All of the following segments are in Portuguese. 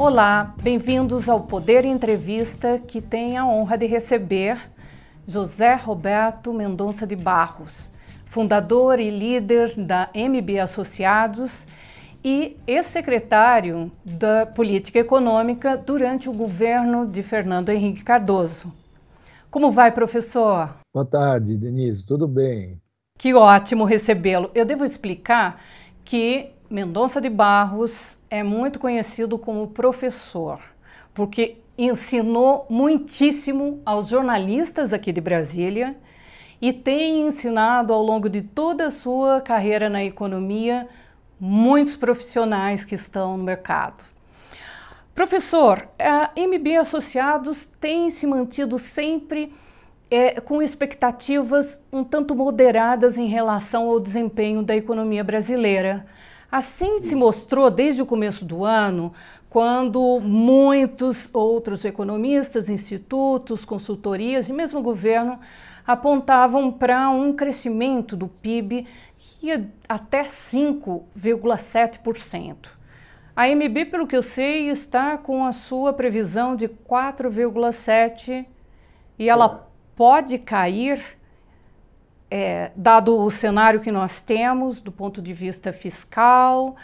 Olá, bem-vindos ao Poder Entrevista, que tem a honra de receber José Roberto Mendonça de Barros, fundador e líder da MB Associados e ex-secretário da Política Econômica durante o governo de Fernando Henrique Cardoso. Como vai, professor? Boa tarde, Denise. Tudo bem? Que ótimo recebê-lo. Eu devo explicar que Mendonça de Barros é muito conhecido como professor, porque ensinou muitíssimo aos jornalistas aqui de Brasília e tem ensinado ao longo de toda a sua carreira na economia muitos profissionais que estão no mercado. Professor, a MB Associados tem se mantido sempre é, com expectativas um tanto moderadas em relação ao desempenho da economia brasileira. Assim se mostrou desde o começo do ano, quando muitos outros economistas, institutos, consultorias e mesmo o governo apontavam para um crescimento do PIB que ia até 5,7%. A MB, pelo que eu sei, está com a sua previsão de 4,7% e ela pode cair é, dado o cenário que nós temos do ponto de vista fiscal,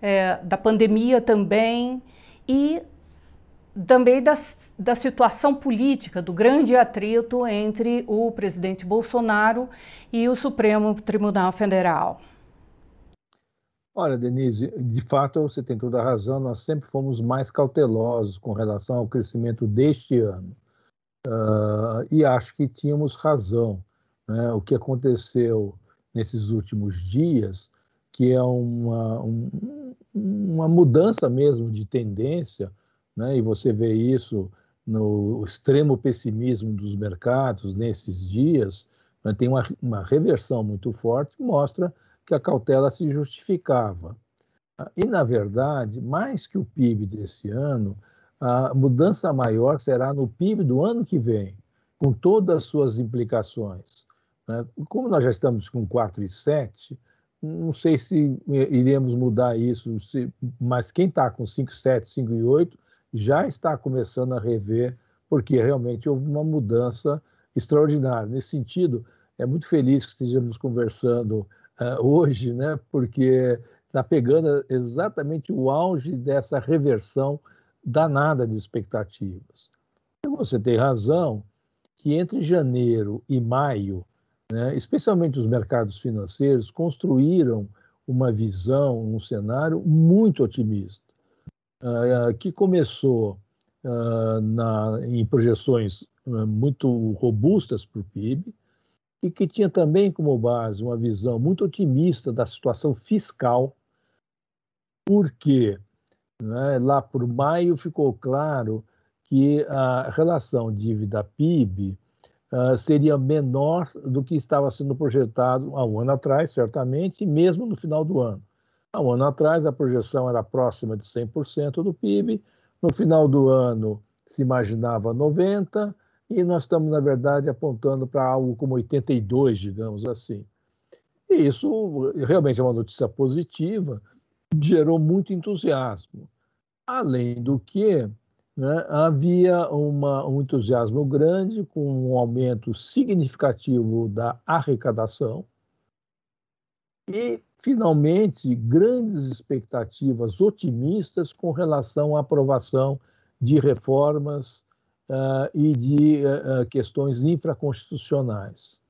é, da pandemia também, e também da, da situação política, do grande atrito entre o presidente Bolsonaro e o Supremo Tribunal Federal. Olha, Denise, de fato você tem toda a razão, nós sempre fomos mais cautelosos com relação ao crescimento deste ano. Uh, e acho que tínhamos razão né, o que aconteceu nesses últimos dias, que é uma, um, uma mudança mesmo de tendência, né, e você vê isso no extremo pessimismo dos mercados nesses dias, né, tem uma, uma reversão muito forte mostra que a cautela se justificava. E, na verdade, mais que o PIB desse ano, a mudança maior será no PIB do ano que vem, com todas as suas implicações. Né? Como nós já estamos com 4,7, não sei se iremos mudar isso, se, mas quem está com 5,7, 5,8 já está começando a rever, porque realmente houve uma mudança extraordinária. Nesse sentido, é muito feliz que estejamos conversando uh, hoje, né? porque está pegando exatamente o auge dessa reversão danada de expectativas. E você tem razão que entre janeiro e maio né, especialmente os mercados financeiros, construíram uma visão, um cenário muito otimista, uh, que começou uh, na, em projeções uh, muito robustas para o PIB e que tinha também como base uma visão muito otimista da situação fiscal, porque né, lá por maio ficou claro que a relação dívida-PIB uh, seria menor do que estava sendo projetado há um ano atrás, certamente, mesmo no final do ano. Há um ano atrás, a projeção era próxima de 100% do PIB, no final do ano se imaginava 90%, e nós estamos, na verdade, apontando para algo como 82%, digamos assim. E isso realmente é uma notícia positiva, gerou muito entusiasmo. Além do que, né, havia uma, um entusiasmo grande com um aumento significativo da arrecadação e, finalmente, grandes expectativas otimistas com relação à aprovação de reformas uh, e de uh, questões infraconstitucionais.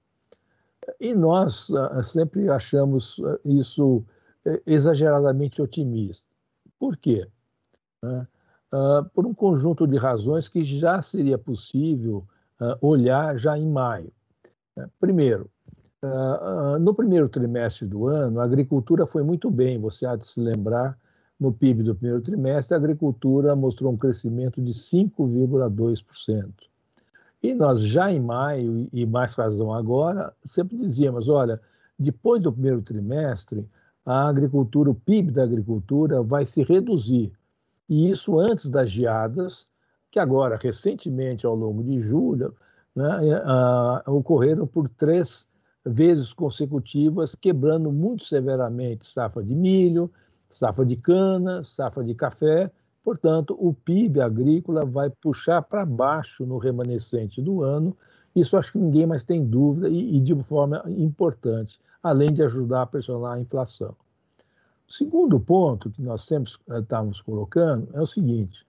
E nós uh, sempre achamos isso exageradamente otimista. Por quê? Uh, uh, por um conjunto de razões que já seria possível uh, olhar já em maio. Uh, primeiro, no primeiro trimestre do ano, a agricultura foi muito bem, você há de se lembrar, no PIB do primeiro trimestre, a agricultura mostrou um crescimento de 5,2%. E nós já em maio, e mais razão agora, sempre dizíamos, olha, depois do primeiro trimestre, a agricultura, o PIB da agricultura vai se reduzir e isso antes das geadas, que agora, recentemente, ao longo de julho, né, uh, ocorreram por três vezes consecutivas, quebrando muito severamente safra de milho, safra de cana, safra de café Portanto, o PIB agrícola vai puxar para baixo no remanescente do ano. Isso acho que ninguém mais tem dúvida e, e de forma importante, além de ajudar a pressionar a inflação. Segundo ponto que nós sempre eh, estamos colocando é o seguinte: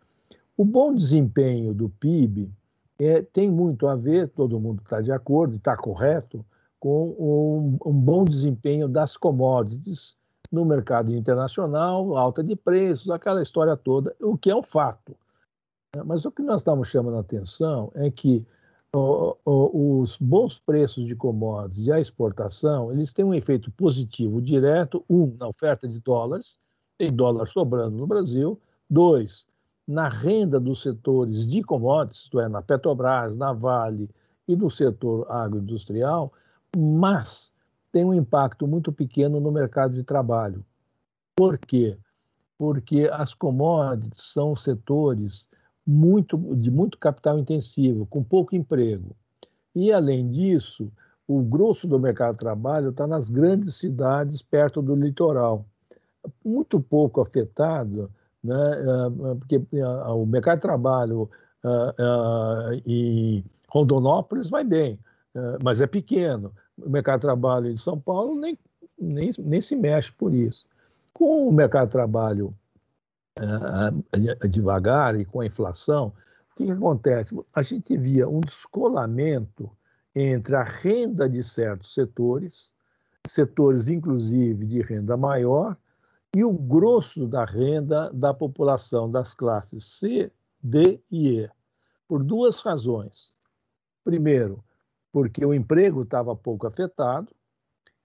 o bom desempenho do PIB é, tem muito a ver, todo mundo está de acordo, está correto, com um, um, bom desempenho das commodities no mercado internacional, alta de preços, aquela história toda, o que é um fato. Mas o que nós estamos chamando a atenção é que os bons preços de commodities e a exportação, eles têm um efeito positivo direto, um, na oferta de dólares, tem dólar sobrando no Brasil, dois, na renda dos setores de commodities, isto é, na Petrobras, na Vale e no setor agroindustrial, mas tem um impacto muito pequeno no mercado de trabalho. Por quê? Porque as commodities são setores muito, de muito capital intensivo, com pouco emprego. E, além disso, o grosso do mercado de trabalho está nas grandes cidades perto do litoral. Muito pouco afetado né? Ah, porque ah, o mercado de trabalho em Rondonópolis vai bem, mas é pequeno. O mercado de trabalho em São Paulo nem, nem, nem se mexe por isso. Com o mercado de trabalho devagar e com a inflação, o que, que acontece? A gente via um descolamento entre a renda de certos setores, setores inclusive de renda maior, e o grosso da renda da população das classes C, D e E, por duas razões. Primeiro, porque o emprego estava pouco afetado,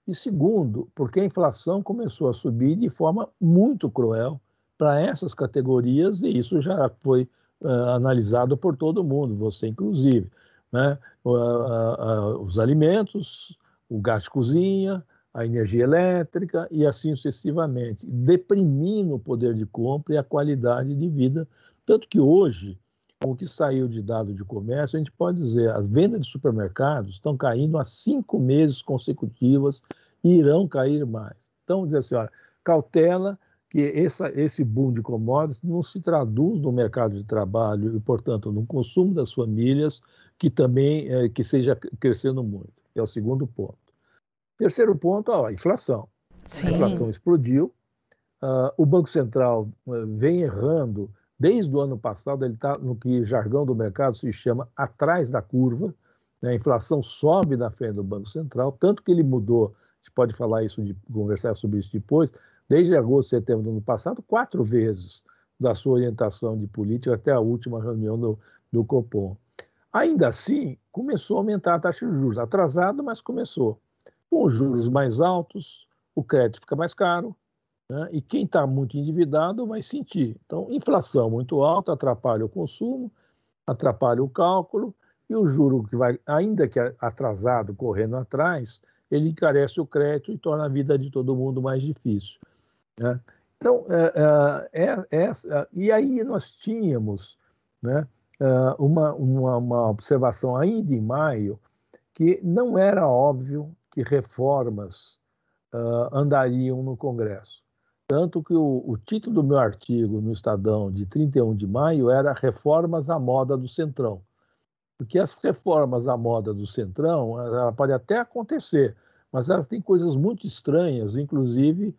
e segundo, porque a inflação começou a subir de forma muito cruel para essas categorias, e isso já foi uh, analisado por todo mundo, você inclusive. Né? Uh, uh, os alimentos, o gás de cozinha, a energia elétrica e assim sucessivamente, deprimindo o poder de compra e a qualidade de vida. Tanto que hoje, com o que saiu de dado de comércio, a gente pode dizer as vendas de supermercados estão caindo há cinco meses consecutivas e irão cair mais. Então, dizer assim, olha, cautela que essa, esse boom de commodities não se traduz no mercado de trabalho e, portanto, no consumo das famílias, que também é, que seja crescendo muito. É o segundo ponto. Terceiro ponto, a inflação. Sim. A inflação explodiu. Uh, o Banco Central uh, vem errando desde o ano passado, ele está no que jargão do mercado se chama atrás da curva. Né? A inflação sobe na frente do Banco Central, tanto que ele mudou, a gente pode falar isso, de conversar sobre isso depois, desde agosto, setembro do ano passado, quatro vezes da sua orientação de política até a última reunião do, do Copom. Ainda assim, começou a aumentar a taxa de juros, atrasado, mas começou. Com os juros mais altos, o crédito fica mais caro, né? e quem está muito endividado vai sentir. Então, inflação muito alta atrapalha o consumo, atrapalha o cálculo, e o juro que vai, ainda que atrasado, correndo atrás, ele encarece o crédito e torna a vida de todo mundo mais difícil. Né? Então, é, é, é, é, é e aí nós tínhamos né, é, uma, uma, uma observação ainda em maio, que não era óbvio que reformas uh, andariam no Congresso. Tanto que o, o, título do meu artigo no Estadão de 31 de maio era Reformas à Moda do Centrão. Porque as reformas à moda do Centrão, ela pode até acontecer, mas ela tem coisas muito estranhas, inclusive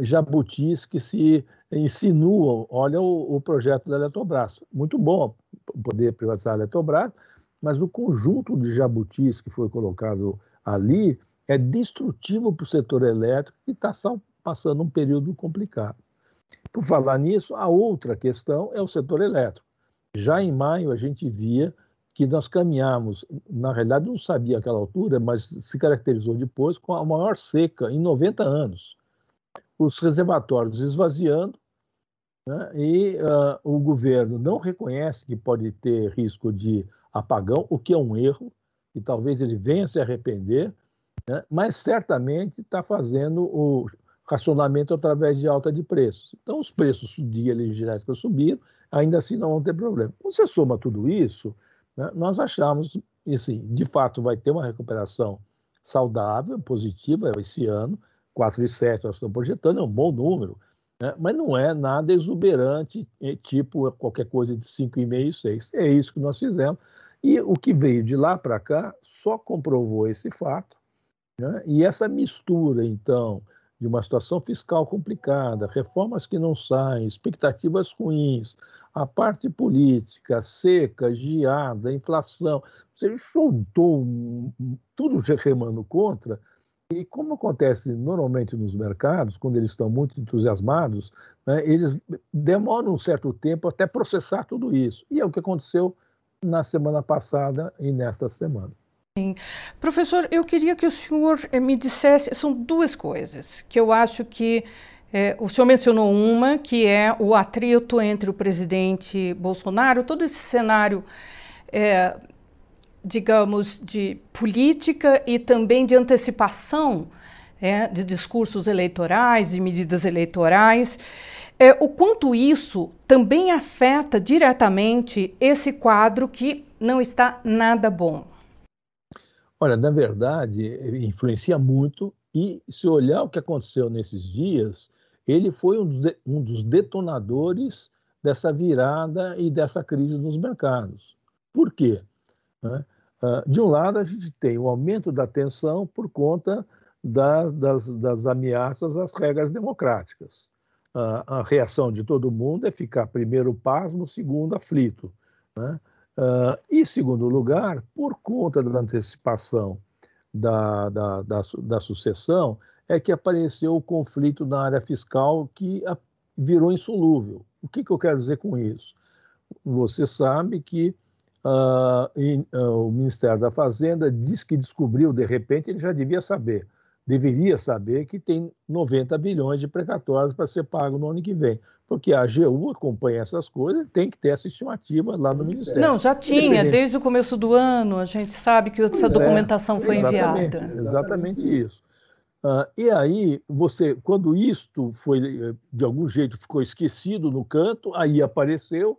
jabutis que se insinuam. Olha o, o projeto da Eletrobras. Muito bom poder privatizar a Eletrobras, mas o conjunto de jabutis que foi colocado ali é destrutivo para o setor elétrico que está passando um período complicado. Por falar nisso, a outra questão é o setor elétrico. Já em maio a gente via que nós caminhamos, na realidade não sabia aquela altura, mas se caracterizou depois com a maior seca em 90 anos. Os reservatórios esvaziando, né, e uh, o governo não reconhece que pode ter risco de apagão, o que é um erro, e talvez ele venha se arrepender, né? mas certamente está fazendo o racionamento através de alta de preços. Então, os preços de energia elétrica subiram, ainda assim não vão ter problema. Quando você soma tudo isso, né, nós achamos, assim, de fato vai ter uma recuperação saudável, positiva esse ano, 4,7 nós estamos projetando, é um bom número. Né? Mas não é nada exuberante, é tipo qualquer coisa de 5,5, 6. É isso que nós fizemos. E o que veio de lá para cá só comprovou esse fato. Né? E essa mistura, então, de uma situação fiscal complicada, reformas que não saem, expectativas ruins, a parte política, seca, geada, inflação, você soltou tudo remando contra, e como acontece normalmente nos mercados, quando eles estão muito entusiasmados, né, eles demoram um certo tempo até processar tudo isso. E é o que aconteceu na semana passada e nesta semana. Sim. Professor, eu queria que o senhor eh, me dissesse, são duas coisas que eu acho que é, o senhor mencionou uma, que é o atrito entre o presidente Bolsonaro, todo esse cenário é, digamos, de política e também de antecipação é, de discursos eleitorais, de medidas eleitorais. É, o quanto isso também afeta diretamente esse quadro que não está nada bom? Olha, na verdade, influencia muito e se olhar o que aconteceu nesses dias, ele foi um dos, um dos detonadores dessa virada e dessa crise nos mercados. Por quê? Né? Ah, de um lado, a gente tem o aumento da tensão por conta das, das, das ameaças às regras democráticas. a reação de todo mundo é ficar, primeiro, pasmo, segundo, aflito. Né? Uh, e, segundo lugar, por conta da antecipação da, da, da, da, sucessão, é que apareceu o conflito na área fiscal que virou insolúvel. O que, que eu quero dizer com isso? Você sabe que uh, uh, o Ministério da Fazenda diz que descobriu, de repente, ele já devia saber, deveria saber que tem 90 bilhões de precatórios para ser pago no ano que vem. Porque a AGU acompanha essas coisas, tem que ter essa estimativa lá no Ministério. Não, já tinha, desde o começo do ano, a gente sabe que essa pois é, documentação é, foi exatamente, enviada. Exatamente isso. Uh, e aí, você, quando isto foi, de algum jeito, ficou esquecido no canto, aí apareceu,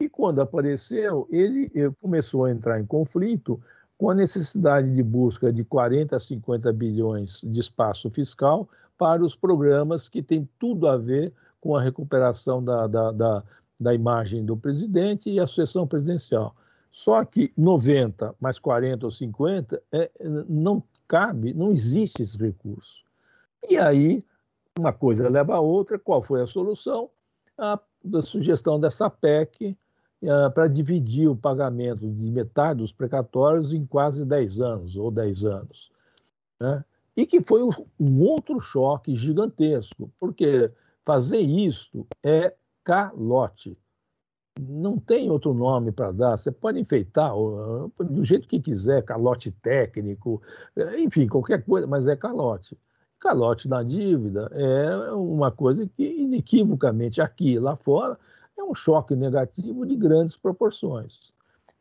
e quando apareceu, ele começou a entrar em conflito com a necessidade de busca de 40 a 50 bilhões de espaço fiscal para os programas que têm tudo a ver com a recuperação da, da, da, da imagem do presidente e a sucessão presidencial. Só que 90 mais 40 ou 50 é, não cabe, não existe esse recurso. E aí, uma coisa leva a outra, qual foi a solução? A, a sugestão dessa PEC uh, para dividir o pagamento de metade dos precatórios em quase 10 anos, ou 10 anos. Né? E que foi um, outro choque gigantesco, porque fazer isso é calote. Não tem outro nome para dar. Você pode enfeitar do jeito que quiser, calote técnico, enfim, qualquer coisa, mas é calote. Calote na dívida é uma coisa que, inequivocamente, aqui e lá fora, um choque negativo de grandes proporções.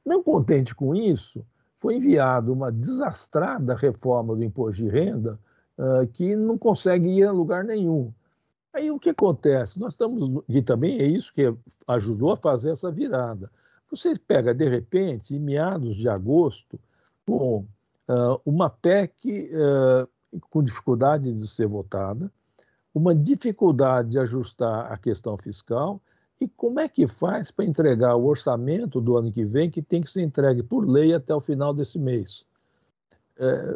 Não contente com isso, foi enviada uma desastrada reforma do imposto de renda uh, que não consegue ir a lugar nenhum. Aí o que acontece? Nós estamos, e também é isso que ajudou a fazer essa virada. Você pega, de repente, em meados de agosto, com uh, uma PEC uh, com dificuldade de ser votada, uma dificuldade de ajustar a questão fiscal e como é que faz para entregar o orçamento do ano que vem, que tem que ser entregue por lei até o final desse mês? É,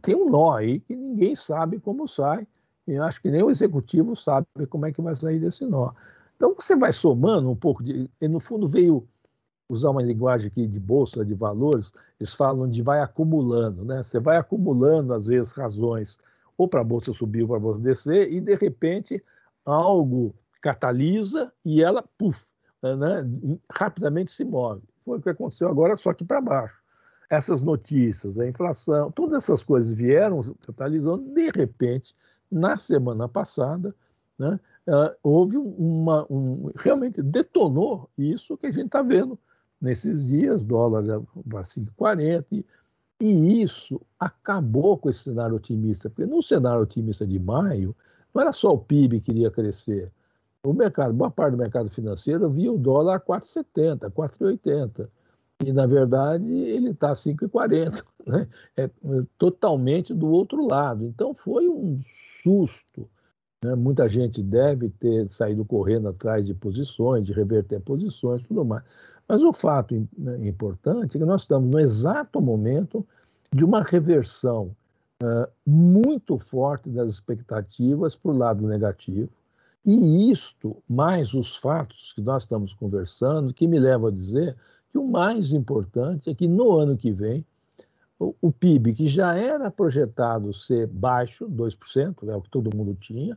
tem um nó aí que ninguém sabe como sai, e acho que nem o executivo sabe como é que vai sair desse nó. Então você vai somando um pouco de. E no fundo veio usar uma linguagem aqui de bolsa de valores, eles falam de vai acumulando, né? Você vai acumulando, às vezes, razões ou para a bolsa subir ou para a bolsa descer, e de repente algo catalisa e ela, puf, né, rapidamente se move. Foi o que aconteceu agora, só que para baixo. Essas notícias, a inflação, todas essas coisas vieram catalisando, de repente, na semana passada, né, uh, houve uma. Um, realmente detonou isso que a gente está vendo nesses dias, dólar para 5,40, e, e isso acabou com esse cenário otimista, porque no cenário otimista de maio, não era só o PIB que iria crescer, o mercado, boa parte do mercado financeiro via o dólar a 4,70, 4,80. E, na verdade, ele está a 5,40. Né? É, é totalmente do outro lado. Então, foi um susto Né? Muita gente deve ter saído correndo atrás de posições, de reverter posições, tudo mais. Mas o fato né, importante é que nós estamos no exato momento de uma reversão uh, muito forte das expectativas para o lado negativo. E isto, mais os fatos que nós estamos conversando, que me levam a dizer que o mais importante é que no ano que vem, o, o PIB, que já era projetado ser baixo, 2%, é o que todo mundo tinha,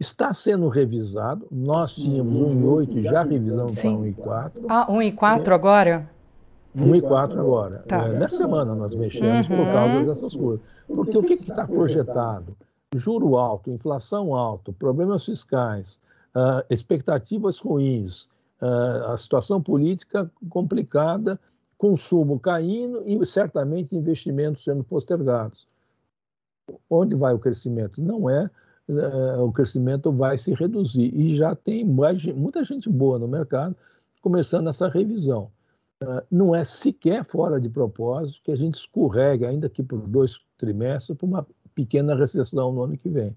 está sendo revisado. Nós tínhamos 1,8 e já revisamos para 1,4. Ah, 1,4 agora? 1,4 agora. Tá. É, nessa semana nós mexemos uhum. por causa dessas coisas. Porque o que está projetado? Juro alto, inflação alta, problemas fiscais, uh, expectativas ruins, uh, a situação política complicada, consumo caindo e certamente investimentos sendo postergados. Onde vai o crescimento? Não é uh, o crescimento vai se reduzir e já tem mais, muita gente boa no mercado começando essa revisão. Uh, não é sequer fora de propósito que a gente escorregue, ainda que por dois trimestres, para uma pequena recessão no ano que vem.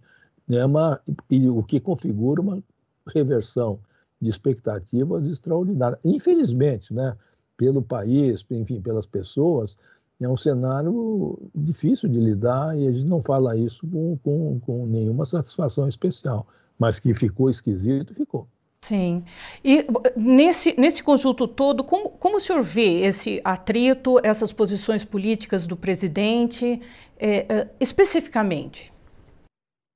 É uma, e o que configura uma reversão de expectativas extraordinária. Infelizmente, né, pelo país, enfim, pelas pessoas, é um cenário difícil de lidar e a gente não fala isso com, com, com nenhuma satisfação especial. Mas que ficou esquisito, ficou. Sim. E nesse, nesse conjunto todo, como, como o senhor vê esse atrito, essas posições políticas do presidente, é, é, especificamente?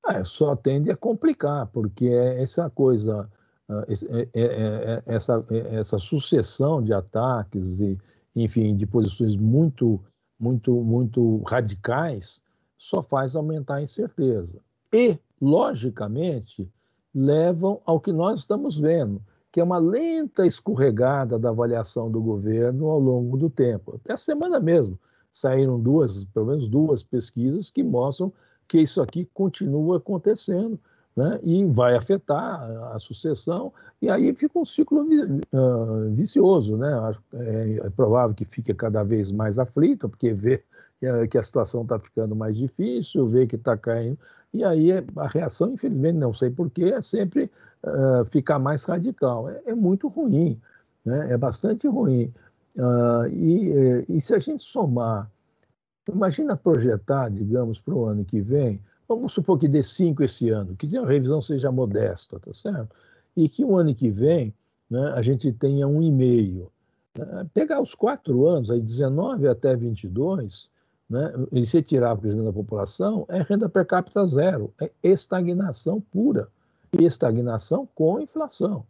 É, só tende a complicar, porque é essa coisa, ah, é, é, essa, essa sucessão de ataques e, enfim, de posições muito, muito, muito radicais, só faz aumentar a incerteza. E, logicamente, levam ao que nós estamos vendo, que é uma lenta escorregada da avaliação do governo ao longo do tempo. Até a semana mesmo saíram duas, pelo menos duas pesquisas que mostram que isso aqui continua acontecendo né? e vai afetar a sucessão, e aí fica um ciclo uh, vicioso. Né? É, é, provável que fique cada vez mais aflito, porque vê que a situação está ficando mais difícil, vê que está caindo, e aí a reação, infelizmente, não sei porquê, é sempre uh, ficar mais radical. É, é, muito ruim, né? é bastante ruim. Uh, e, e se a gente somar, imagina projetar, digamos, para o ano que vem, vamos supor que dê 5 esse ano, que a revisão seja modesta, tá certo? E que o ano que vem né, a gente tenha um e meio. Né? Pegar os quatro anos, aí 19 até 22, né, e se tirar o crescimento da população, é renda per capita zero, é estagnação pura. E estagnação com inflação,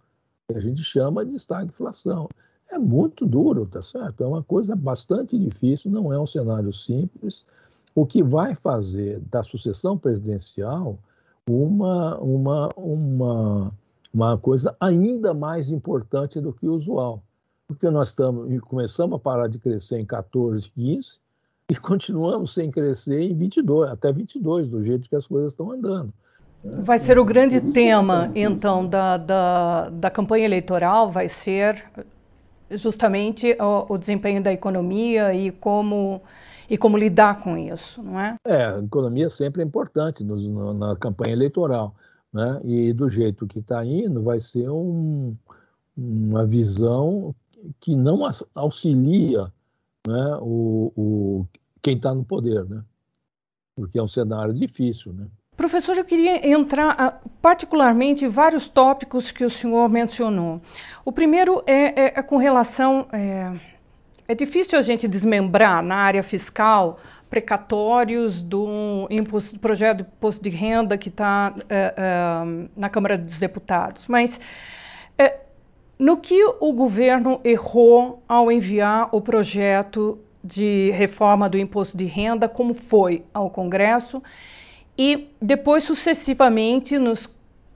a gente chama de estagflação. É muito duro, tá certo? É uma coisa bastante difícil, não é um cenário simples. O que vai fazer da sucessão presidencial uma, uma, uma, uma coisa ainda mais importante do que o usual. Porque nós estamos, começamos a parar de crescer em 14, 15, e continuamos sem crescer em 22, até 22, do jeito que as coisas estão andando. Vai ser o grande tema, então, da, da, da campanha eleitoral, vai ser justamente o, o, desempenho da economia e como, e como lidar com isso, não é? É, a economia sempre é importante no, na campanha eleitoral, né? e do jeito que está indo, vai ser um, uma visão que não auxilia né, o, o, quem está no poder, né? porque é um cenário difícil. Né? Professor, eu queria entrar particularmente em vários tópicos que o senhor mencionou. O primeiro é, é, é com relação. É, é, difícil a gente desmembrar na área fiscal precatórios do, imposto, projeto de imposto de renda que está é, é, na Câmara dos Deputados, mas é, no que o governo errou ao enviar o projeto de reforma do imposto de renda, como foi ao Congresso, e depois, sucessivamente, nos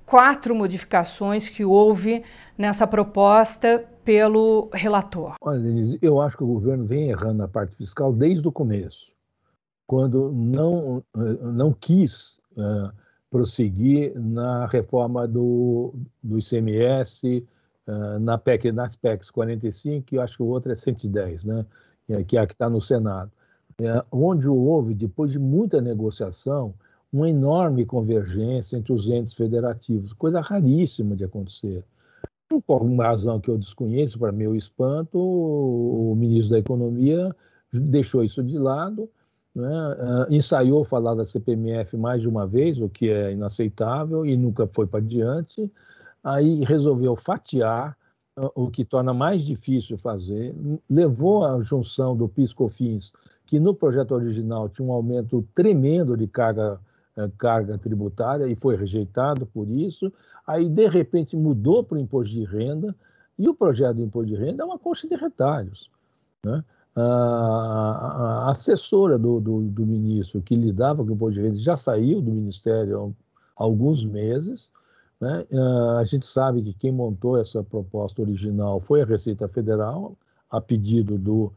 quatro modificações que houve nessa proposta pelo relator. Olha, Denise, eu acho que o governo vem errando na parte fiscal desde o começo, quando não, não quis uh, prosseguir na reforma do, do ICMS, uh, na PEC, nas PECs 45, e eu acho que o outro é 110, né? Que é a que está no Senado. É, onde houve, depois de muita negociação, uma enorme convergência entre os entes federativos, coisa raríssima de acontecer. Por alguma razão que eu desconheço, para meu espanto, o ministro da Economia deixou isso de lado, né? uh, ensaiou falar da CPMF mais de uma vez, o que é inaceitável, e nunca foi para diante. Aí resolveu fatiar, o que torna mais difícil fazer, levou à junção do PIS-COFINS, que no projeto original tinha um aumento tremendo de carga uh, carga tributária e foi rejeitado por isso. Aí, de repente, mudou para o imposto de renda, e o projeto do imposto de renda é uma coxa de retalhos. Né? A, assessora do, do, do, ministro que lidava com o imposto de renda já saiu do ministério há alguns meses. Né? A gente sabe que quem montou essa proposta original foi a Receita Federal, a pedido do.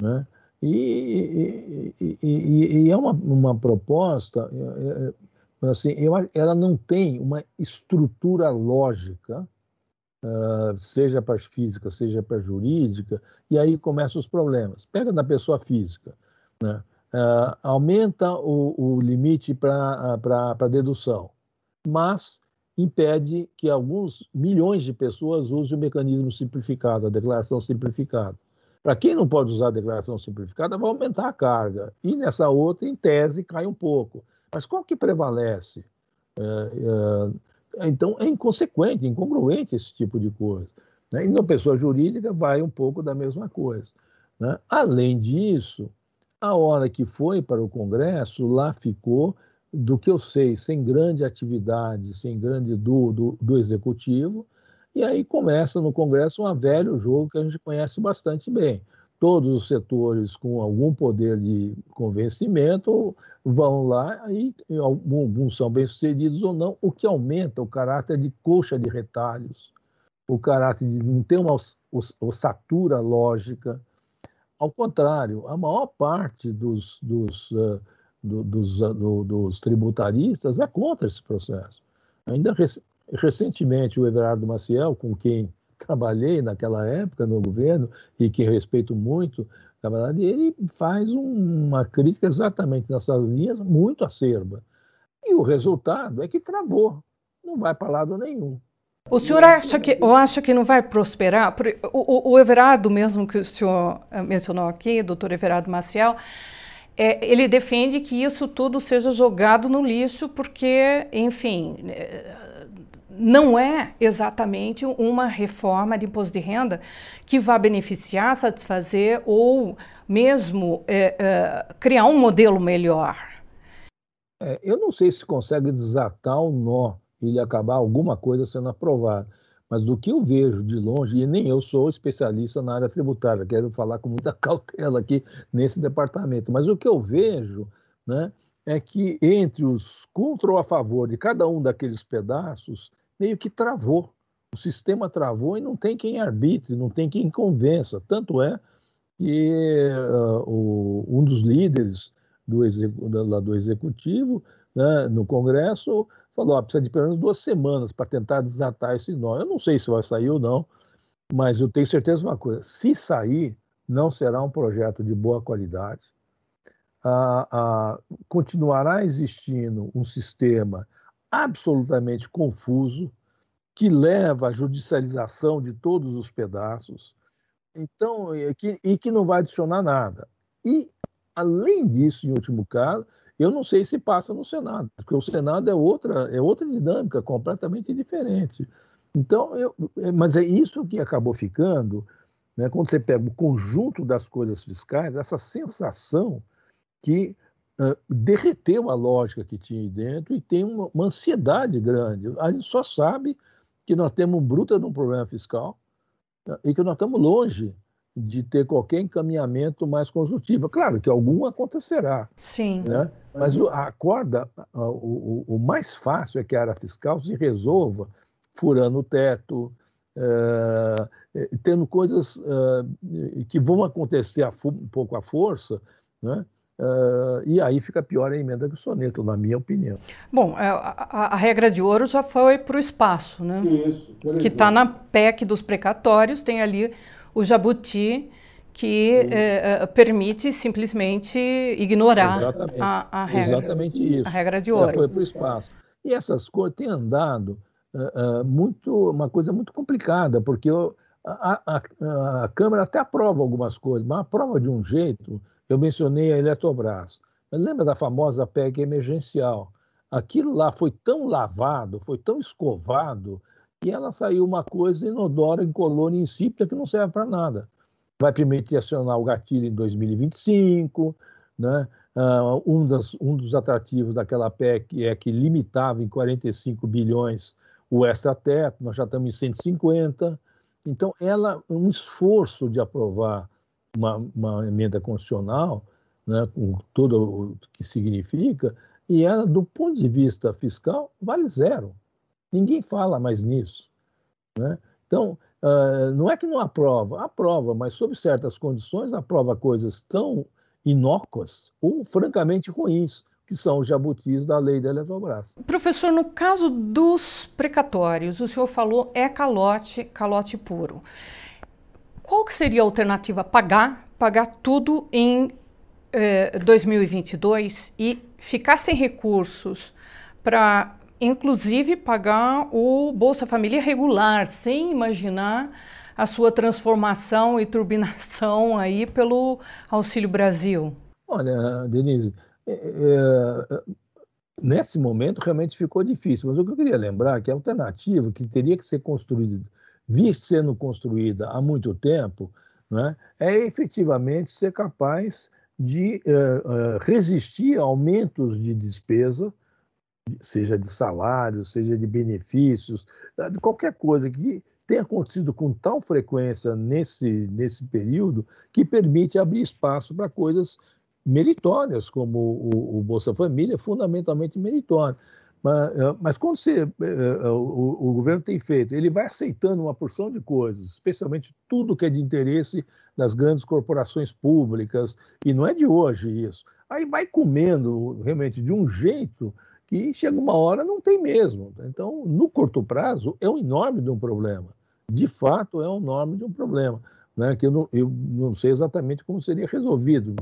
Né? E, e, e, e, é uma, uma proposta, é, é, assim, eu, ela não tem uma estrutura lógica Uh, seja para física, seja para jurídica, e aí começam os problemas. Pega na pessoa física, né? uh, aumenta o, o limite para dedução, mas impede que alguns milhões de pessoas usem o mecanismo simplificado, a declaração simplificada. Para quem não pode usar a declaração simplificada, vai aumentar a carga. E nessa outra, em tese, cai um pouco. Mas qual que prevalece? Uh, então, é inconsequente, incongruente esse tipo de coisa. Né? E na pessoa jurídica vai um pouco da mesma coisa. Né? Além disso, a hora que foi para o Congresso, lá ficou, do que eu sei, sem grande atividade, sem grande do, do, do Executivo, e aí começa no Congresso um velho jogo que a gente conhece bastante bem todos os setores com algum poder de convencimento vão lá e alguns são bem-sucedidos ou não, o que aumenta o caráter de coxa de retalhos, o caráter de não ter uma ossatura lógica. Ao contrário, a maior parte dos, dos, uh, do, dos, do, dos tributaristas é contra esse processo. Ainda rec recentemente, o Everardo Maciel, com quem trabalhei naquela época no governo e que respeito muito, ele faz uma crítica exatamente nessas linhas muito acerba. E o resultado é que travou, não vai para lado nenhum. O senhor acha que, eu acho que não vai prosperar? O, o, o Everardo, mesmo que o senhor eh, mencionou aqui, doutor Everardo Maciel, é, ele defende que isso tudo seja jogado no lixo, porque, enfim, eh, não é exatamente uma reforma de imposto de renda que vá beneficiar, satisfazer ou mesmo é, é, criar um modelo melhor. É, eu não sei se consegue desatar o nó e ele acabar alguma coisa sendo aprovada, mas do que eu vejo de longe, e nem eu sou especialista na área tributária, quero falar com muita cautela aqui nesse departamento, mas o que eu vejo né, é que entre os contra ou a favor de cada um daqueles pedaços, meio que travou. O sistema travou e não tem quem arbitre, não tem quem convença. Tanto é que uh, o, um dos líderes do, do executivo né, no Congresso falou: ah, precisa de pelo menos duas semanas para tentar desatar esse nó. Eu não sei se vai sair ou não, mas eu tenho certeza de uma coisa: se sair, não será um projeto de boa qualidade. Ah, ah, continuará existindo um sistema absolutamente confuso, que leva à judicialização de todos os pedaços, então, e que, e que não vai adicionar nada. E, além disso, em último caso, eu não sei se passa no Senado, porque o Senado é outra, é outra dinâmica completamente diferente. Então, eu, é, mas é isso que acabou ficando, né, quando você pega o conjunto das coisas fiscais, essa sensação que uh, derreteu a lógica que tinha aí dentro e tem uma, uma, ansiedade grande. A gente só sabe que nós temos um bruto de um problema fiscal uh, e que nós estamos longe de ter qualquer encaminhamento mais construtivo. Claro que algum acontecerá. Sim. Né? Mas a corda, o, o, o, mais fácil é que a área fiscal se resolva furando o teto, uh, tendo coisas uh, que vão acontecer a, um pouco à força, né? Uh, e aí fica pior a emenda do soneto, na minha opinião. Bom, é, a, a, a regra de ouro já foi para o espaço, né? Isso, que está na PEC dos precatórios, tem ali o jabuti, que é, permite simplesmente ignorar a, a, regra, Exatamente isso. a regra de ouro. Ela foi para o espaço. E essas coisas têm andado uh, uh, muito, uma coisa muito complicada, porque eu, a, a, a, Câmara até aprova algumas coisas, mas aprova de um jeito. Eu mencionei a Eletrobras. Mas lembra da famosa PEC emergencial? Aquilo lá foi tão lavado, foi tão escovado, que ela saiu uma coisa inodora, e insípida que não serve para nada. Vai permitir acionar o gatilho em 2025, né? Uh, um, das, um, dos atrativos daquela PEC é que limitava em 45 bilhões o extra-teto, nós já estamos em 150. Então, ela, um esforço de aprovar uma, uma emenda constitucional, né, com tudo o que significa, e ela, do ponto de vista fiscal, vale zero. Ninguém fala mais nisso. Né? Então, uh, não é que não aprova, aprova, mas sob certas condições aprova coisas tão inócuas ou francamente ruins, que são os jabutis da lei da Eletrobras. Professor, no caso dos precatórios, o senhor falou é calote, calote puro. Qual que seria a alternativa? Pagar, pagar tudo em eh, 2022 e ficar sem recursos para, inclusive, pagar o Bolsa Família regular, sem imaginar a sua transformação e turbinação aí pelo Auxílio Brasil? Olha, Denise, é, é, nesse momento realmente ficou difícil, mas o que eu queria lembrar é que a alternativa que teria que ser construída, vir sendo construída há muito tempo, né, é efetivamente ser capaz de uh, uh, resistir a aumentos de despesa, seja de salários, seja de benefícios, de qualquer coisa que tem acontecido com tal frequência nesse, nesse período que permite abrir espaço para coisas meritórias, como o, o, Bolsa Família, fundamentalmente meritório. Mas, eh, mas quando você, eh, eh, o, o, governo tem feito, ele vai aceitando uma porção de coisas, especialmente tudo que é de interesse das grandes corporações públicas, e não é de hoje isso. Aí vai comendo realmente de um jeito que chega uma hora não tem mesmo. Então, no curto prazo, é um enorme de um problema de fato é um nome de um problema, né, que eu não, eu não sei exatamente como seria resolvido.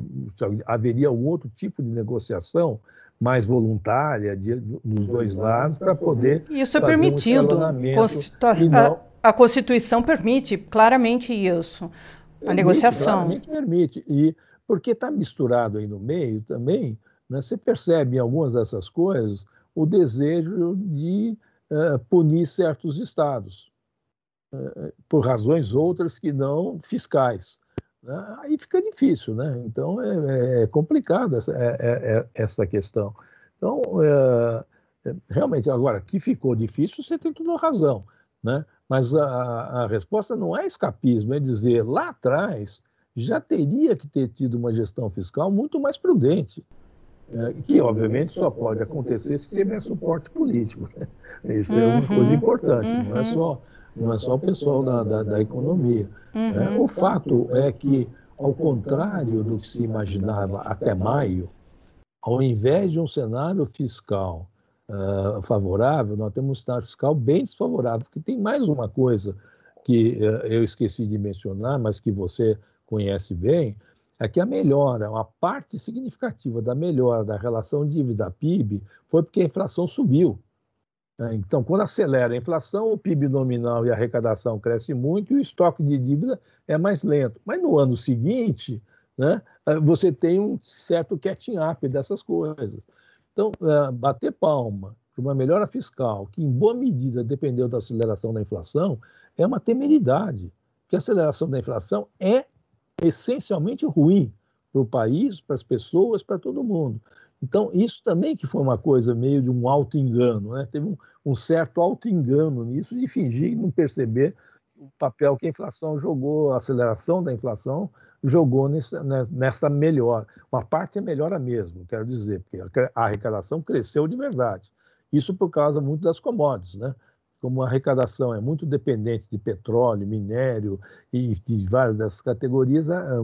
Haveria algum outro tipo de negociação mais voluntária de, dos dois lados para poder. Isso é permitido. Um não... a, a, Constituição permite claramente isso. A permite, negociação. Claramente permite. E porque está misturado aí no meio também, né, você percebe em algumas dessas coisas o desejo de uh, punir certos estados por razões outras que não fiscais. Né? Aí fica difícil, né? Então é, é complicado essa, é, é, é essa questão. Então, é, é, realmente, agora, que ficou difícil, você tem toda razão, né? Mas a, a resposta não é escapismo, é dizer, lá atrás já teria que ter tido uma gestão fiscal muito mais prudente. É, que obviamente só pode acontecer se tiver suporte político. Né? Isso é uma coisa uhum. importante, uhum. não é só não é só o pessoal da, da, da economia. Uhum. É, o fato é que, ao contrário do que se imaginava até maio, ao invés de um cenário fiscal uh, favorável, nós temos um cenário fiscal bem desfavorável, porque tem mais uma coisa que uh, eu esqueci de mencionar, mas que você conhece bem, é que a melhora, uma parte significativa da melhora da relação dívida-PIB foi porque a inflação subiu. Né? Então, quando acelera a inflação, o PIB nominal e a arrecadação crescem muito e o estoque de dívida é mais lento. Mas no ano seguinte, né, eh, você tem um certo catching up dessas coisas. Então, eh, bater palma para uma melhora fiscal, que em boa medida dependeu da aceleração da inflação, é uma temeridade, porque a aceleração da inflação é essencialmente ruim para o país, para as pessoas, para todo mundo. Então, isso também que foi uma coisa meio de um auto-engano, né? teve um, um certo auto-engano nisso de fingir não perceber o papel que a inflação jogou, a aceleração da inflação jogou nessa, nessa melhora. Uma parte é melhora mesmo, quero dizer, porque a arrecadação cresceu de verdade. Isso por causa muito das commodities, né? Como a arrecadação é muito dependente de petróleo, minério e de várias dessas categorias, a, a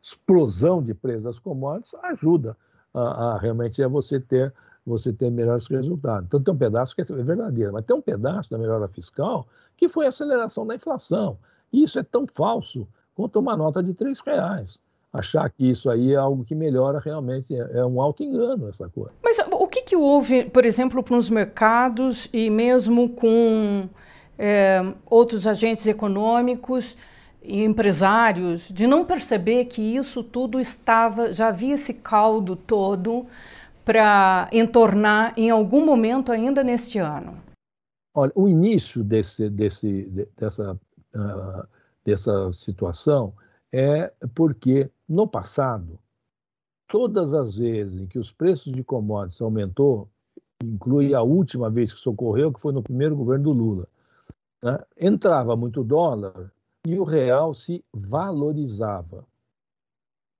explosão de preços das commodities ajuda a, a, realmente é você ter você ter melhores resultados. Então tem um pedaço que é verdadeiro, mas tem um pedaço da melhora fiscal que foi a aceleração da inflação. E isso é tão falso contra uma nota de três reais. Achar que isso aí é algo que melhora realmente é, é um alto engano essa coisa. Mas o que, que houve, por exemplo, para os mercados e mesmo com é, outros agentes econômicos e empresários de não perceber que isso tudo estava, já havia esse caldo todo para entornar em algum momento ainda neste ano? Olha, o início desse, desse, dessa, uh, dessa situação é porque no passado, todas as vezes em que os preços de commodities aumentou, inclui a última vez que isso ocorreu, que foi no primeiro governo do Lula, né, entrava muito dólar e o real se valorizava.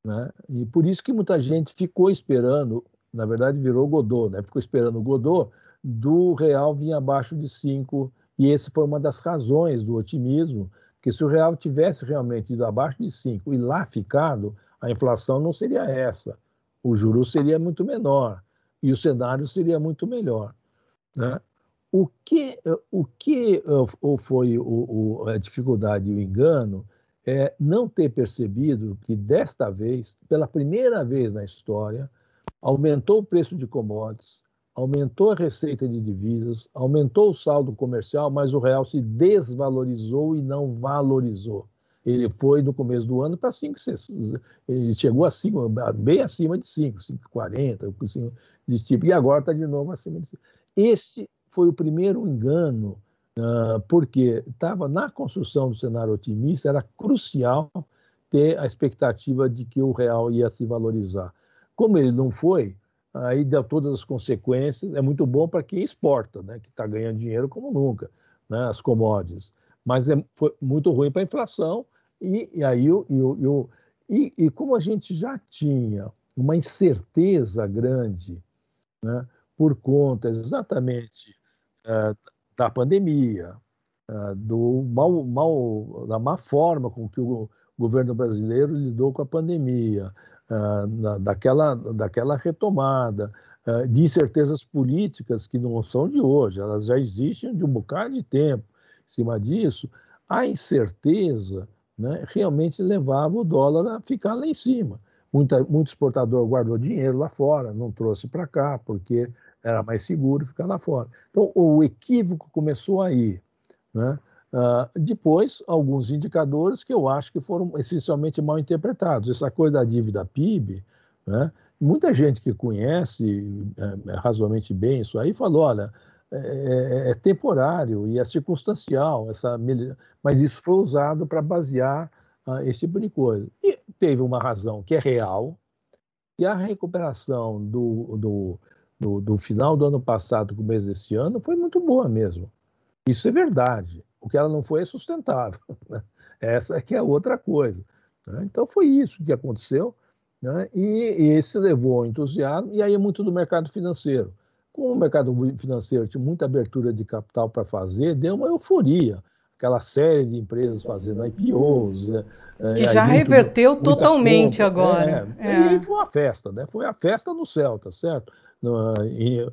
Né? E por isso que muita gente ficou esperando, na verdade virou Godot, né? ficou esperando o Godot do real vir abaixo de 5, e essa foi uma das razões do otimismo, que se o real tivesse realmente ido abaixo de 5 e lá ficado, a inflação não seria essa, o juro seria muito menor e o cenário seria muito melhor. Né? O que, o que ou foi o, o, a dificuldade e o engano é não ter percebido que desta vez, pela primeira vez na história, aumentou o preço de commodities, aumentou a receita de divisas, aumentou o saldo comercial, mas o real se desvalorizou e não valorizou. Ele foi no começo do ano para 5, ele chegou acima, bem acima de 5, 5,40, de tipo, e agora está de novo acima de 5. Este foi o primeiro engano, uh, porque estava na construção do cenário otimista, era crucial ter a expectativa de que o real ia se valorizar. Como ele não foi, aí deu todas as consequências. É muito bom para quem exporta, né, que está ganhando dinheiro como nunca, né, as commodities. Mas é, foi muito ruim para a inflação. E, e aí, eu, eu, eu, e, e como a gente já tinha uma incerteza grande, né, por conta exatamente é, da pandemia, é, do mal, mal, da má forma com que o governo brasileiro lidou com a pandemia, é, daquela, daquela retomada, de incertezas políticas que não são de hoje, elas já existem de um bocado de tempo. Em cima disso, a incerteza né, realmente levava o dólar a ficar lá em cima. Muita, muito exportador guardou dinheiro lá fora, não trouxe para cá, porque era mais seguro ficar lá fora. Então, o equívoco começou aí. Né? Uh, depois, alguns indicadores que eu acho que foram essencialmente mal interpretados. Essa coisa da dívida PIB, né? muita gente que conhece é, razoavelmente bem isso aí falou: olha, é, é, é temporário e é circunstancial, essa, mas isso foi usado para basear uh, esse tipo de coisa. E teve uma razão que é real, e a recuperação do, do do, do final do ano passado com o mês desse ano foi muito boa mesmo. Isso é verdade. O que ela não foi é sustentável. Né? Essa é que é outra coisa. Né? Então foi isso que aconteceu. Né? E, e esse levou ao entusiasmo, e aí é muito do mercado financeiro. Como o mercado financeiro tinha muita abertura de capital para fazer, deu uma euforia. Aquela série de empresas fazendo IPOs. Né? Que já muito, reverteu totalmente agora. É, é. E foi uma festa, né? Foi a festa no céu, tá certo?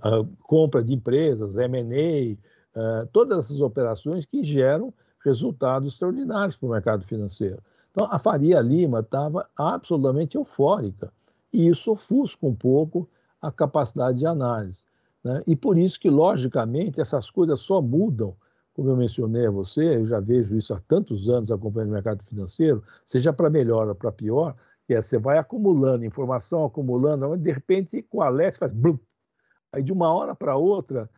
a compra de empresas, M&A, eh, todas essas operações que geram resultados extraordinários para o mercado financeiro. Então, a Faria Lima estava absolutamente eufórica e isso ofusca um pouco a capacidade de análise. Né? E por isso que, logicamente, essas coisas só mudam, como eu mencionei a você, eu já vejo isso há tantos anos acompanhando o mercado financeiro, seja para melhor ou para pior, que é, você vai acumulando informação, acumulando, de repente, Leste faz blum. Aí, de uma hora para outra,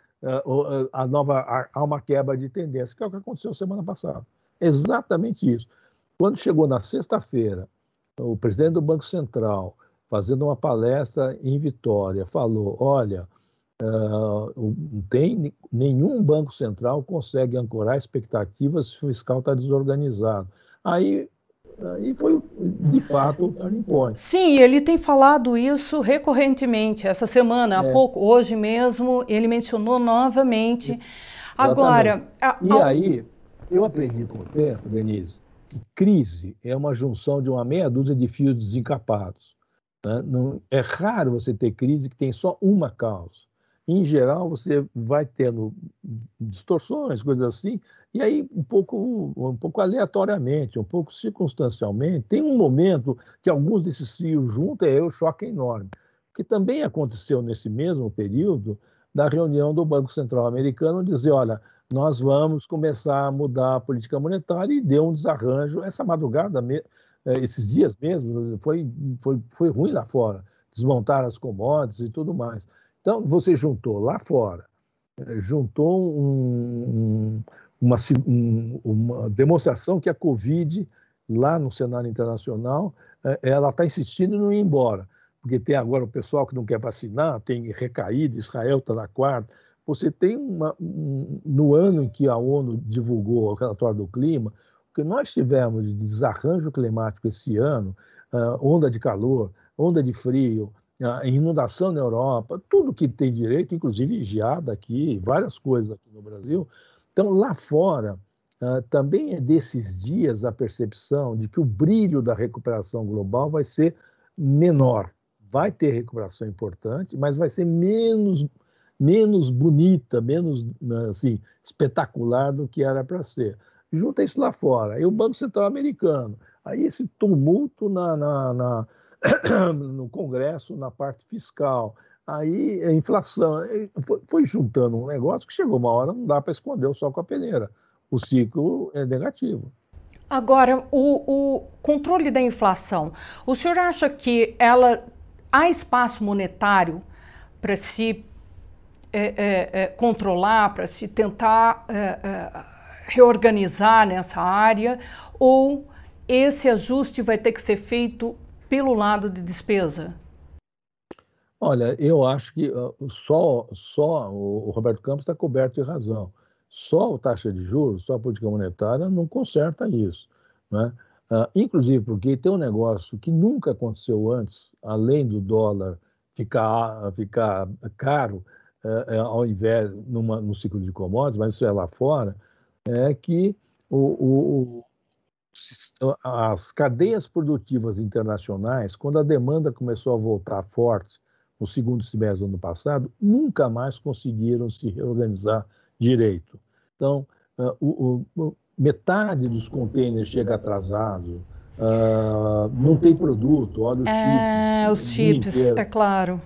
a nova, há uma quebra de tendência, que é o que aconteceu semana passada. Exatamente isso. Quando chegou na sexta-feira, o presidente do Banco Central, fazendo uma palestra em Vitória, falou: olha, uh, tem nenhum banco central consegue ancorar expectativas se o fiscal está desorganizado. Aí e foi, de fato, o turning point. Sim, ele tem falado isso recorrentemente. Essa semana, é. há pouco, hoje mesmo, ele mencionou novamente. Isso. Agora. A, e aí, eu aprendi com o tempo, Denise, que crise é uma junção de uma meia dúzia de fios desencapados. Né? Não, é raro você ter crise que tem só uma causa. Em geral, você vai tendo distorções, coisas assim, e aí um pouco, um pouco aleatoriamente, um pouco circunstancialmente, tem um momento que alguns desses fios juntam e aí o choque é enorme. Que também aconteceu nesse mesmo período da reunião do Banco Central americano, dizer, olha, nós vamos começar a mudar a política monetária e deu um desarranjo essa madrugada, eh, esses dias mesmo, foi, foi, foi ruim lá fora, desmontaram as commodities e tudo mais. Então, você juntou lá fora, eh, juntou um, uma, um, uma, demonstração que a Covid, lá no cenário internacional, eh, ela está insistindo em não ir embora, porque tem agora o pessoal que não quer vacinar, tem recaído, Israel está na quarta. Você tem uma, um, no ano em que a ONU divulgou o relatório do clima, o que nós tivemos de desarranjo climático esse ano, uh, onda de calor, onda de frio, inundação na Europa, tudo que tem direito, inclusive geada aqui, várias coisas aqui no Brasil. Então, lá fora, uh, também é desses dias a percepção de que o brilho da recuperação global vai ser menor. Vai ter recuperação importante, mas vai ser menos, menos bonita, menos assim, espetacular do que era para ser. Junta isso lá fora. Aí o Banco Central Americano, aí esse tumulto na, na, na no Congresso, na parte fiscal. Aí a inflação foi, juntando um negócio que chegou uma hora, não dá para esconder o sol com a peneira. O ciclo é negativo. Agora, o, o controle da inflação. O senhor acha que ela há espaço monetário para se é, é, é, controlar, para se tentar é, é, reorganizar nessa área, ou esse ajuste vai ter que ser feito pelo lado de despesa? Olha, eu acho que só, só o Roberto Campos está coberto de razão. Só a taxa de juros, só a política monetária não conserta isso. Né? Uh, inclusive porque tem um negócio que nunca aconteceu antes, além do dólar ficar, ficar caro, uh, ao invés numa, no ciclo de commodities, mas isso é lá fora, é que o, o, as cadeias produtivas internacionais, quando a demanda começou a voltar forte no segundo semestre do ano passado, nunca mais conseguiram se reorganizar direito. Então, uh, o, o, metade dos contêineres chega atrasado, uh, não tem produto, olha os é, chips. Os chips, é claro.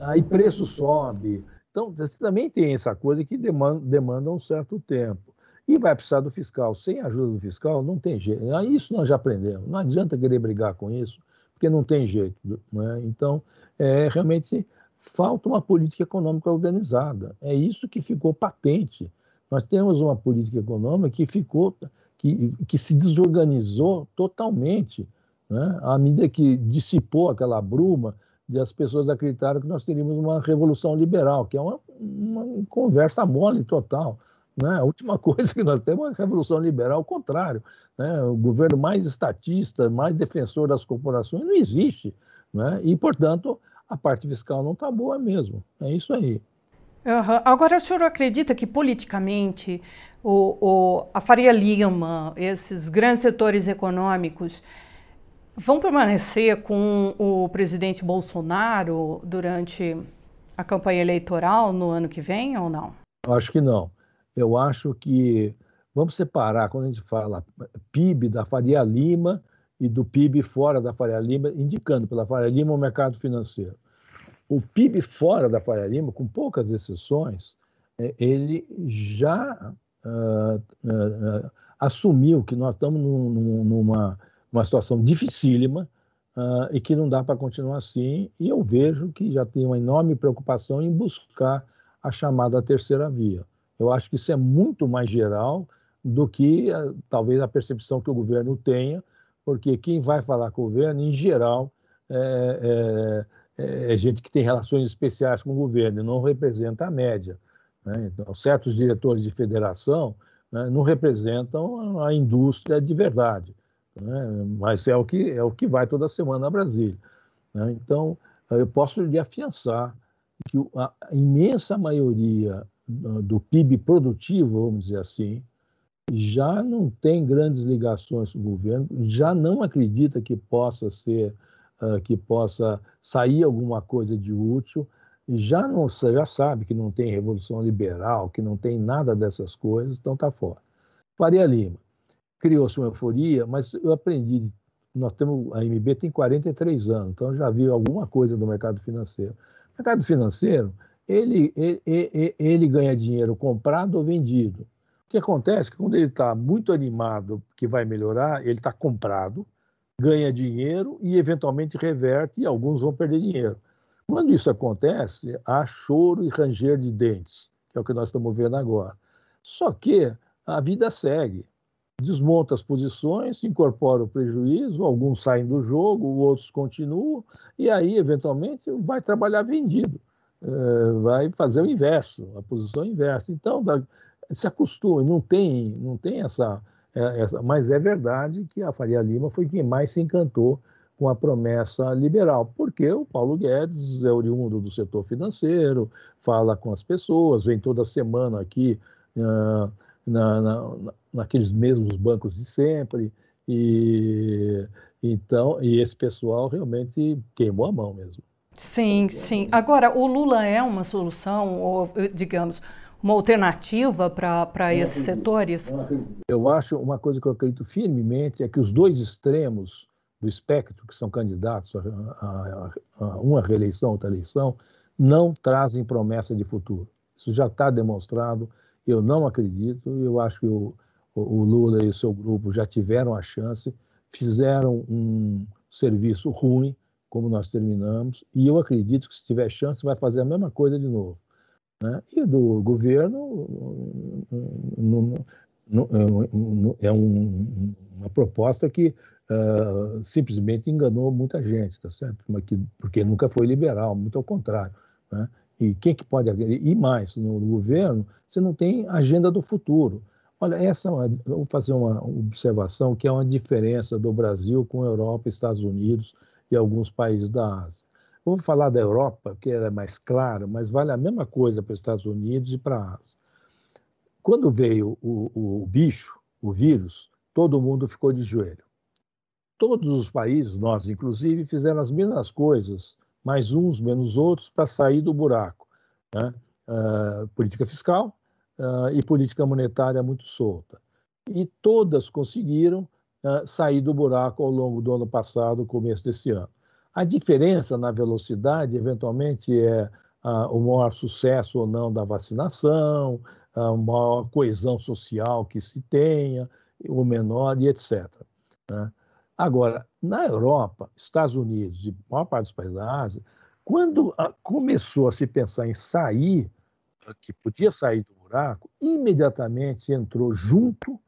Aí preço sobe. Então, você também tem essa coisa que demanda, demanda um certo tempo. E vai precisar do fiscal. Sem a ajuda do fiscal, não tem jeito. Ah, isso nós já aprendemos. Não adianta querer brigar com isso, porque não tem jeito. Né? Então, é, realmente falta uma política econômica organizada. É isso que ficou patente. Nós temos uma política econômica que ficou, que, que se desorganizou totalmente, né? à medida que dissipou aquela bruma de as pessoas acreditaram que nós teríamos uma revolução liberal, que é uma, uma conversa mole total. Né? A última coisa que nós temos é a Revolução Liberal, ao contrário. Né? O governo mais estatista, mais defensor das corporações não existe. Né? E, portanto, a parte fiscal não está boa mesmo. É isso aí. Uhum. Agora, o senhor acredita que politicamente o, o, a Faria Lima, esses grandes setores econômicos, vão permanecer com o presidente Bolsonaro durante a campanha eleitoral no ano que vem ou não? Acho que não eu acho que vamos separar, quando a gente fala PIB da Faria Lima e do PIB fora da Faria Lima, indicando pela Faria Lima o mercado financeiro. O PIB fora da Faria Lima, com poucas exceções, é, ele já uh, uh, assumiu que nós estamos num, numa, numa situação dificílima uh, e que não dá para continuar assim. E eu vejo que já tem uma enorme preocupação em buscar a chamada terceira via. Eu acho que isso é muito mais geral do que eh, talvez a percepção que o governo tenha, porque quem vai falar com o governo, em geral, é, é, é gente que tem relações especiais com o governo não representa a média. Né? Então, certos diretores de federação né, não representam a indústria de verdade, né? mas é o, que, é o que vai toda semana a Brasília. Né? Então, eu posso lhe afiançar que a imensa maioria do PIB produtivo, vamos dizer assim, já não tem grandes ligações com o governo, já não acredita que possa ser, uh, que possa sair alguma coisa de útil, já não já sabe que não tem revolução liberal, que não tem nada dessas coisas, então está fora. Faria Lima criou-se uma euforia, mas eu aprendi. Nós temos a MB tem 43 anos, então já vi alguma coisa do mercado financeiro. O mercado financeiro ele, ele, ele, ganha dinheiro comprado ou vendido. O que acontece é que quando ele está muito animado que vai melhorar, ele está comprado, ganha dinheiro e eventualmente reverte e alguns vão perder dinheiro. Quando isso acontece, há choro e ranger de dentes, que é o que nós estamos vendo agora. Só que a vida segue. Desmonta as posições, incorpora o prejuízo, alguns saem do jogo, outros continuam, e aí, eventualmente, vai trabalhar vendido. Eh, vai fazer o inverso, a posição inversa. Então, se acostume, não tem, não tem essa, é, essa. Mas é verdade que a Faria Lima foi quem mais se encantou com a promessa liberal, porque o Paulo Guedes é oriundo do setor financeiro, fala com as pessoas, vem toda semana aqui uh, na, na, naqueles mesmos bancos de sempre, e então e esse pessoal realmente queimou a mão mesmo. Sim, sim. Agora, o Lula é uma solução, ou, digamos, uma alternativa para esses setores? Eu acho uma coisa que eu acredito firmemente é que os dois extremos do espectro, que são candidatos a, a, a uma reeleição, outra eleição, não trazem promessa de futuro. Isso já está demonstrado. Eu não acredito. Eu acho que o, o Lula e o seu grupo já tiveram a chance, fizeram um serviço ruim como nós terminamos, e eu acredito que se tiver chance vai fazer a mesma coisa de novo. Né? E do governo é um, uma proposta que uh, simplesmente enganou muita gente, tá certo? Porque nunca foi liberal, muito ao contrário. Né? E quem que pode e mais no governo você não tem agenda do futuro. Olha, essa é vou fazer uma observação que é uma diferença do Brasil com a Europa, Estados Unidos e alguns países da Ásia. Vou falar da Europa, que é mais clara, mas vale a mesma coisa para os Estados Unidos e para a Ásia. Quando veio o, o, o bicho, o vírus, todo mundo ficou de joelho. Todos os países, nós inclusive, fizeram as mesmas coisas, mais uns, menos outros, para sair do buraco. Né? Uh, política fiscal uh, e política monetária muito solta. E todas conseguiram uh, sair do buraco ao longo do ano passado, começo desse ano. A diferença na velocidade, eventualmente, é uh, o maior sucesso ou não da vacinação, a maior coesão social que se tenha, o menor e etc. Né? Agora, na Europa, Estados Unidos e maior parte dos países da Ásia, quando começou a se pensar em sair, que podia sair do buraco, imediatamente entrou junto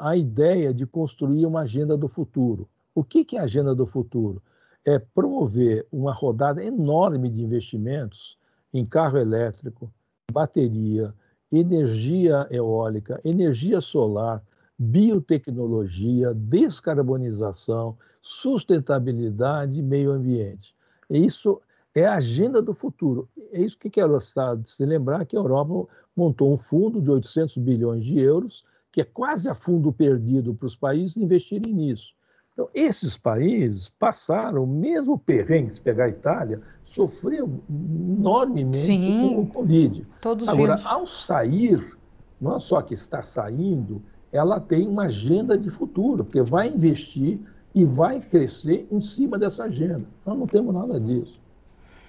a ideia de construir uma agenda do futuro. O que é a agenda do futuro? É promover uma rodada enorme de investimentos em carro elétrico, bateria, energia eólica, energia solar, biotecnologia, descarbonização, sustentabilidade e meio ambiente. Isso é a agenda do futuro. É isso que quero se lembrar que a Europa montou um fundo de 800 bilhões de euros que é quase a fundo perdido para os países investirem nisso. Então, esses países passaram, mesmo perrengue, se pegar a Itália, sofreu enormemente Sim, com o Covid. Todos Agora, vimos. ao sair, não é só que está saindo, ela tem uma agenda de futuro, porque vai investir e vai crescer em cima dessa agenda. Nós não temos nada disso.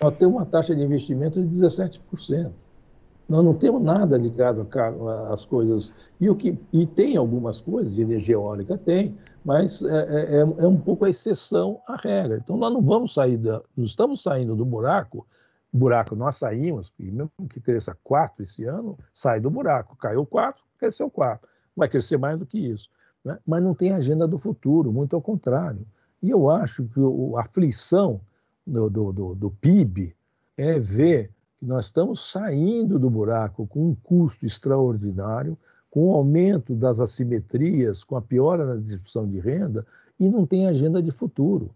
Nós temos uma taxa de investimento de 17%. Nós não temos nada ligado às coisas. E, o que, e tem algumas coisas, de energia eólica tem, mas é, é, é, é, um pouco a exceção à regra. Então nós não vamos sair da. Estamos saindo do buraco. Buraco nós saímos, e mesmo que cresça 4 esse ano, sai do buraco. Caiu 4, cresceu 4. Vai crescer mais do que isso. Né? Mas não tem agenda do futuro, muito ao contrário. E eu acho que a aflição do, do, do, do PIB é ver que nós estamos saindo do buraco com um custo extraordinário, com o aumento das assimetrias, com a piora na distribuição de renda, e não tem agenda de futuro.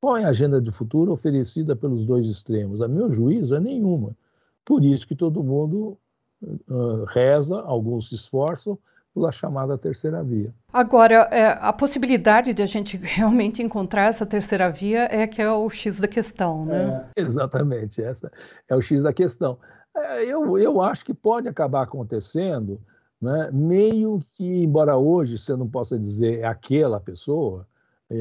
Qual é a agenda de futuro oferecida pelos dois extremos? A meu juízo é nenhuma. Por isso que todo mundo uh, reza, alguns se esforçam pela chamada terceira via. Agora, é, a possibilidade de a gente realmente encontrar essa terceira via é que é o X da questão, né? É, exatamente, essa é o X da questão. É, eu, eu acho que pode acabar acontecendo, né, meio que, embora hoje você não possa dizer é aquela pessoa, é,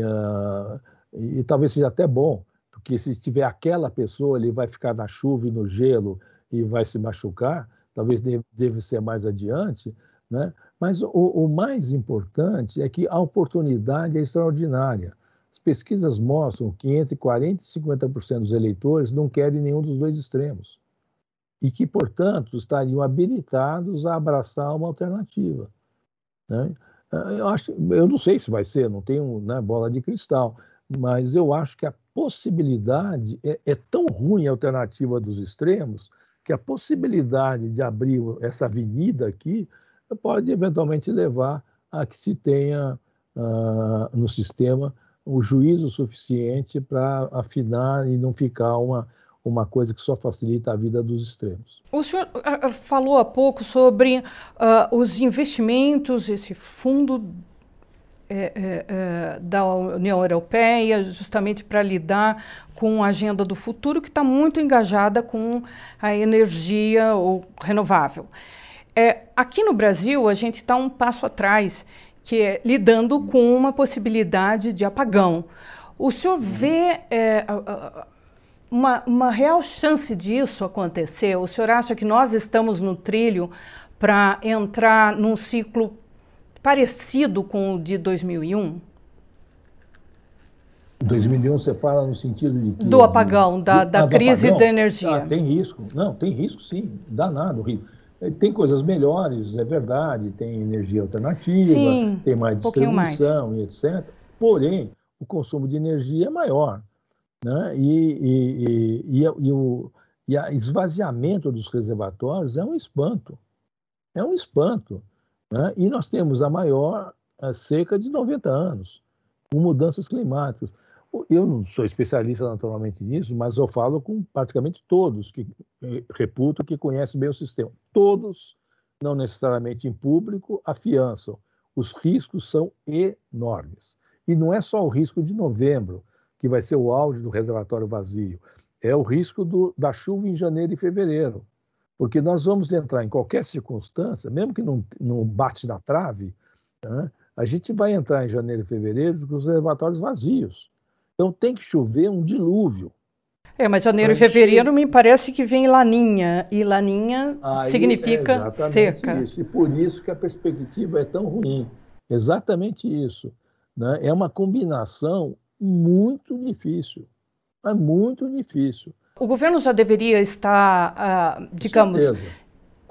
e, e talvez seja até bom, porque se tiver aquela pessoa, ele vai ficar na chuva e no gelo e vai se machucar, talvez deve, deve ser mais adiante, né? Mas o, o, mais importante é que a oportunidade é extraordinária. As pesquisas mostram que entre 40% e 50% dos eleitores não querem nenhum dos dois extremos. E que, portanto, estariam habilitados a abraçar uma alternativa. Né? Eu, acho, eu não sei se vai ser, não tenho né, bola de cristal, mas eu acho que a possibilidade é, é tão ruim a alternativa dos extremos que a possibilidade de abrir essa avenida aqui pode eventualmente levar a que se tenha uh, no sistema o juízo suficiente para afinar e não ficar uma, uma coisa que só facilita a vida dos extremos. O senhor uh, falou há pouco sobre uh, os investimentos, esse fundo é, é, é, da União Europeia, justamente para lidar com a agenda do futuro, que está muito engajada com a energia renovável. É, aqui no Brasil, a gente está um passo atrás, que é lidando com uma possibilidade de apagão. O senhor vê é, uma, uma real chance disso acontecer? O senhor acha que nós estamos no trilho para entrar num ciclo parecido com o de 2001? 2001 você fala no sentido de que... Do apagão, da, da ah, crise apagão? da energia. Ah, tem risco. Não, tem risco sim, danado risco. Tem coisas melhores, é verdade, tem energia alternativa, Sim, tem mais distribuição um mais. e etc. Porém, o consumo de energia é maior. Né? E, e, e, e, o e a esvaziamento dos reservatórios é um espanto. É um espanto. Né? E nós temos a maior a seca de 90 anos, com mudanças climáticas. Eu não sou especialista naturalmente nisso, mas eu falo com praticamente todos que eh, reputo que conhecem bem o sistema. Todos, não necessariamente em público, afiançam. Os riscos são enormes. E não é só o risco de novembro, que vai ser o auge do reservatório vazio, é o risco do, da chuva em janeiro e fevereiro. Porque nós vamos entrar em qualquer circunstância, mesmo que não, não bate na trave, né, a gente vai entrar em janeiro e fevereiro com os reservatórios vazios. Então tem que chover um dilúvio. É, mas janeiro e fevereiro me parece que vem laninha, e laninha Aí, significa é seca. Isso. E por isso que a perspectiva é tão ruim. Exatamente isso. Né? É uma combinação muito difícil. É muito difícil. O governo já deveria estar, uh, digamos,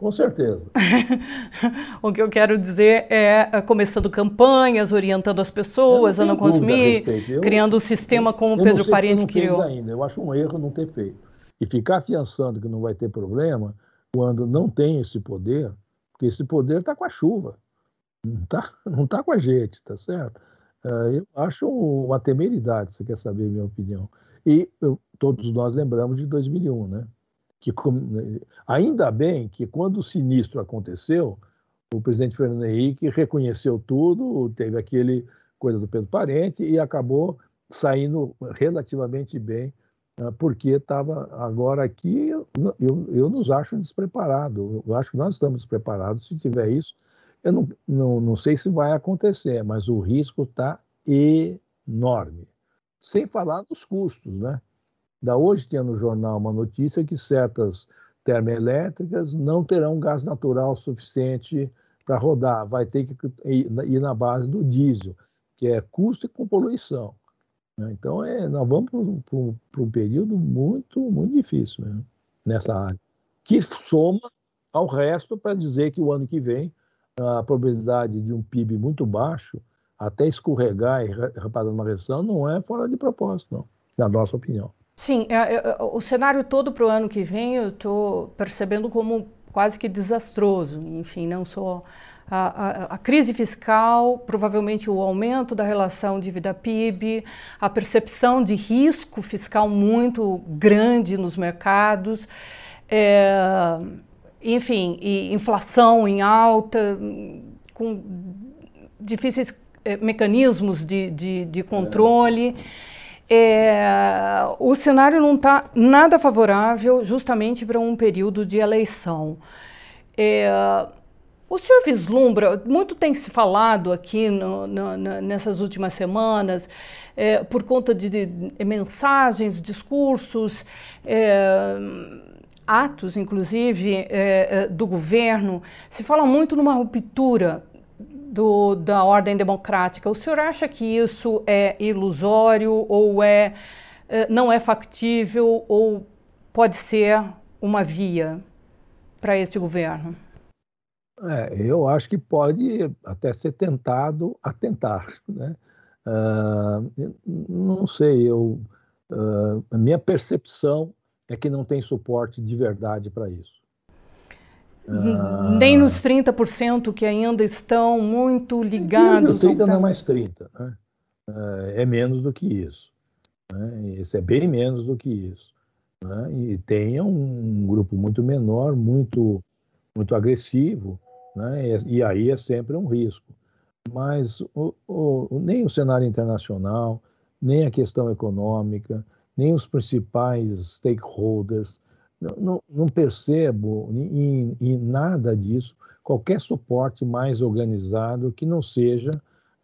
com certeza. o que eu quero dizer é, é começando campanhas, orientando as pessoas a não consumir, eu, criando um sistema como o Pedro Parente criou. Ainda. Eu acho um erro não ter feito. E ficar afiançando que não vai ter problema quando não tem esse poder, porque esse poder está com a chuva, não está não tá com a gente, tá certo? Uh, eu acho uma temeridade, você quer saber a minha opinião. E eu, todos nós lembramos de 2001, né? Que ainda bem que quando o sinistro aconteceu, o presidente Fernando Henrique reconheceu tudo, teve aquele coisa do Pedro Parente e acabou saindo relativamente bem, ah, porque estava agora aqui, eu, eu, nos acho despreparado, eu acho que nós estamos despreparados, se tiver isso, eu não, não, não sei se vai acontecer, mas o risco está enorme, sem falar dos custos, né? Da hoje tinha no jornal uma notícia que certas termoelétricas não terão gás natural suficiente para rodar, vai ter que ir na base do diesel, que é custo e com poluição. Né? Então, é, nós vamos para um período muito, muito difícil né? nessa área, que soma ao resto para dizer que o ano que vem a probabilidade de um PIB muito baixo, até escorregar e reparar uma recessão, não é fora de propósito, não, na nossa opinião. Sim, é, é, é, o cenário todo para o ano que vem eu estou percebendo como quase que desastroso. Enfim, não só a, a, a, crise fiscal, provavelmente o aumento da relação dívida-PIB, a percepção de risco fiscal muito grande nos mercados, é, enfim, inflação em alta, com difíceis é, mecanismos de, de, de controle. É, o cenário não está nada favorável justamente para um período de eleição. É, o senhor vislumbra, muito tem se falado aqui no, no, nessas últimas semanas, é, por conta de, de, mensagens, discursos, é, atos, inclusive, é, é, do governo, se fala muito numa ruptura do, da ordem democrática. O senhor acha que isso é ilusório ou é, é não é factível ou pode ser uma via para esse governo? É, eu acho que pode até ser tentado a tentar. Né? Uh, não sei, eu, uh, a minha percepção é que não tem suporte de verdade para isso. Ah. Nem nos 30% que ainda estão muito ligados. 30 não é mais 30, né? é menos do que isso. Né? Isso é bem menos do que isso. Né? E tem um grupo muito menor, muito, muito agressivo, né? e, e aí é sempre um risco. Mas o, o, nem o cenário internacional, nem a questão econômica, nem os principais stakeholders não, não percebo em, em, nada disso qualquer suporte mais organizado que não seja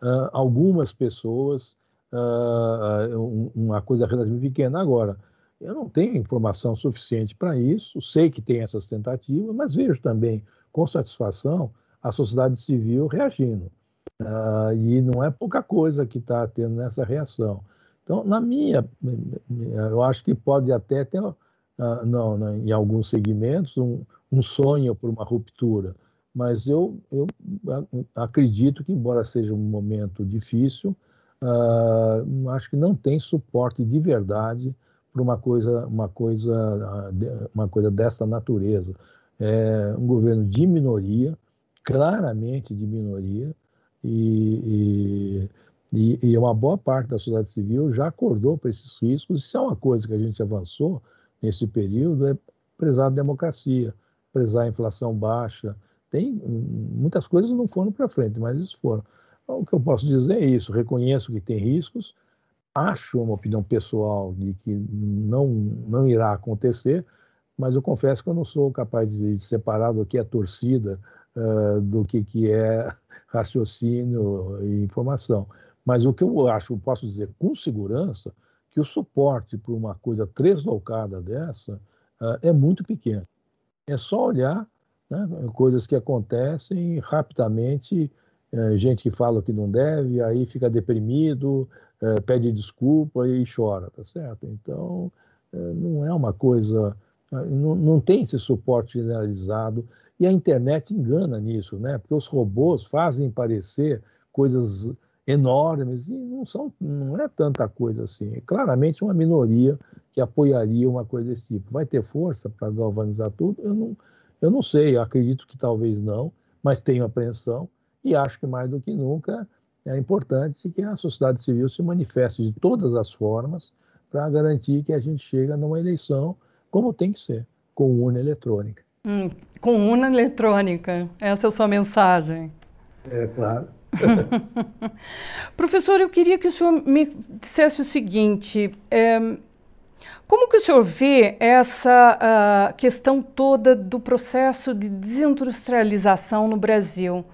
uh, algumas pessoas, uh, uma coisa relativamente pequena. Agora, eu não tenho informação suficiente para isso, sei que tem essas tentativas, mas vejo também com satisfação a sociedade civil reagindo. Uh, e não é pouca coisa que está tendo nessa reação. Então, na minha, eu acho que pode até ter uh, não, né, em alguns segmentos, um, um, sonho por uma ruptura. Mas eu, eu acredito que, embora seja um momento difícil, uh, acho que não tem suporte de verdade para uma coisa, uma coisa, ah, uma coisa desta natureza. É um governo de minoria, claramente de minoria, e, e, e, uma boa parte da sociedade civil já acordou para esses riscos. Isso é uma coisa que a gente avançou nesse período é prezar a democracia, prezar a inflação baixa. Tem muitas coisas não foram para frente, mas isso foram. Então, o que eu posso dizer é isso: reconheço que tem riscos, acho uma opinião pessoal de que não não irá acontecer, mas eu confesso que eu não sou capaz de separar do que é torcida uh, do que que é raciocínio e informação. Mas o que eu acho, posso dizer com segurança, que o suporte para uma coisa deslocada dessa uh, é muito pequeno. É só olhar né, coisas que acontecem rapidamente, uh, gente que fala que não deve, aí fica deprimido, uh, pede desculpa e chora, tá certo? Então, não é uma coisa, não, não tem esse suporte generalizado e a internet engana nisso, né? Porque os robôs fazem parecer coisas enormes e não são não é tanta coisa assim. É claramente uma minoria que apoiaria uma coisa desse tipo. Vai ter força para galvanizar tudo? Eu não eu não sei eu acredito que talvez não mas tenho apreensão e acho que mais do que nunca é importante que a sociedade civil se manifeste de todas as formas para garantir que a gente chega numa eleição como tem que ser com urna eletrônica. Hum, com urna eletrônica. Essa é a sua mensagem. É claro Professor, eu queria que o senhor me dissesse o seguinte: é, como que o senhor vê essa questão toda do processo de desindustrialização no Brasil?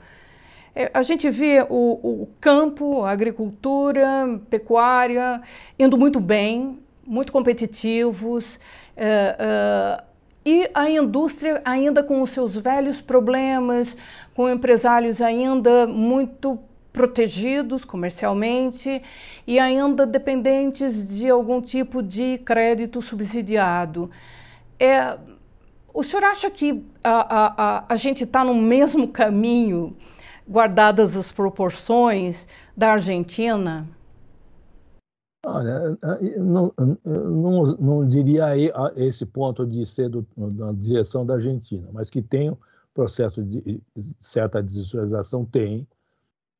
É, a gente vê o, o, campo, a agricultura, pecuária indo muito bem, muito competitivos. Uh, uh, e a indústria ainda com os seus velhos problemas, com empresários ainda muito protegidos comercialmente e ainda dependentes de algum tipo de crédito subsidiado. É, o senhor acha que a, a, a, a gente está no mesmo caminho, guardadas as proporções, da Argentina? Olha, não, não, não diria a esse ponto de ser do, na direção da Argentina, mas que tem um processo de certa desindustrialização, tem.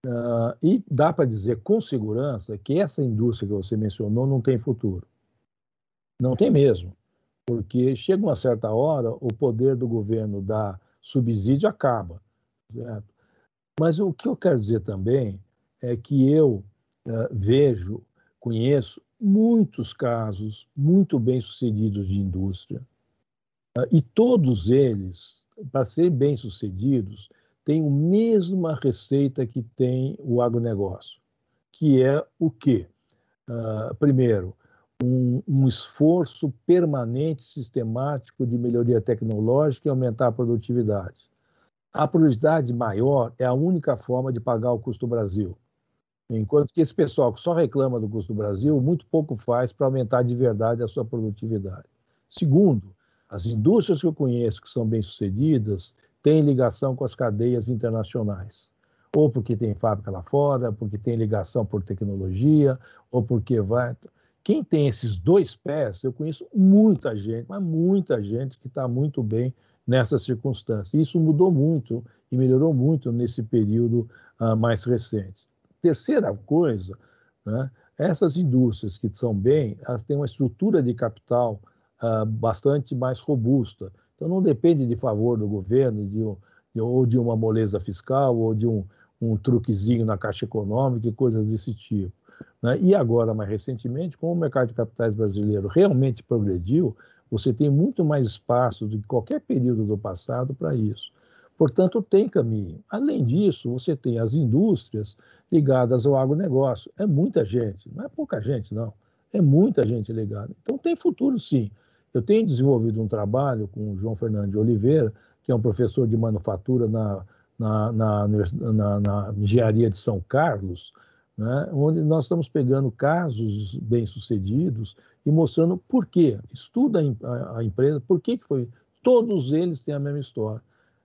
Uh, e dá para dizer com segurança que essa indústria que você mencionou não tem futuro. Não tem mesmo. Porque chega uma certa hora, o poder do governo dar subsídio acaba. Certo? Mas o que eu quero dizer também é que eu uh, vejo, conheço muitos casos muito bem sucedidos de indústria, uh, e todos eles, para serem bem sucedidos, têm a mesma receita que tem o agronegócio, que é o quê? Uh, primeiro, um, um, esforço permanente, sistemático de melhoria tecnológica e aumentar a produtividade. A produtividade maior é a única forma de pagar o custo Brasil. Enquanto que esse pessoal que só reclama do custo do Brasil, muito pouco faz para aumentar de verdade a sua produtividade. Segundo, as indústrias que eu conheço que são bem-sucedidas têm ligação com as cadeias internacionais. Ou porque tem fábrica lá fora, porque tem ligação por tecnologia, ou porque vai. Quem tem esses dois pés, eu conheço muita gente, mas muita gente que está muito bem nessas circunstâncias. Isso mudou muito e melhorou muito nesse período uh, mais recente. Terceira coisa, né, essas indústrias que são bem, elas têm uma estrutura de capital uh, bastante mais robusta. Então não depende de favor do governo, de, de, ou de uma moleza fiscal, ou de um, um truquezinho na Caixa Econômica e coisas desse tipo. Né? E agora, mais recentemente, como o mercado de capitais brasileiro realmente progrediu, você tem muito mais espaço do que qualquer período do passado para isso. Portanto, tem caminho. Além disso, você tem as indústrias ligadas ao agronegócio. É muita gente, não é pouca gente, não. É muita gente ligada. Então, tem futuro, sim. Eu tenho desenvolvido um trabalho com o João Fernando de Oliveira, que é um professor de manufatura na, na, na, na, na engenharia de São Carlos, né, onde nós estamos pegando casos bem-sucedidos e mostrando por quê. Estuda a, a, empresa, por que, que foi. Todos eles têm a mesma história.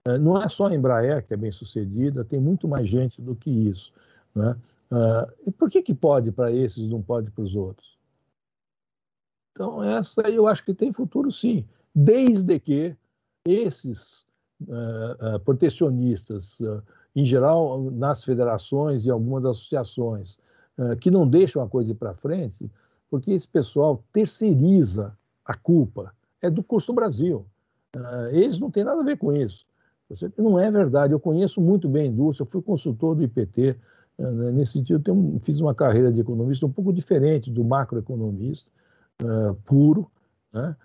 É, não é só a Embraer que é bem-sucedida, tem muito mais gente do que isso. Né? Uh, e por que, que pode para esses e não pode para os outros? Então, essa eu acho que tem futuro sim, desde que esses uh, protecionistas em geral, nas federações e algumas associações, que não deixam a coisa ir para frente, porque esse pessoal terceiriza a culpa. É do custo Brasil. Eles não têm nada a ver com isso. Não é verdade. Eu conheço muito bem a indústria, fui consultor do IPT. Eh, nesse sentido, eu fiz uma carreira de economista um pouco diferente do macroeconomista, puro, né?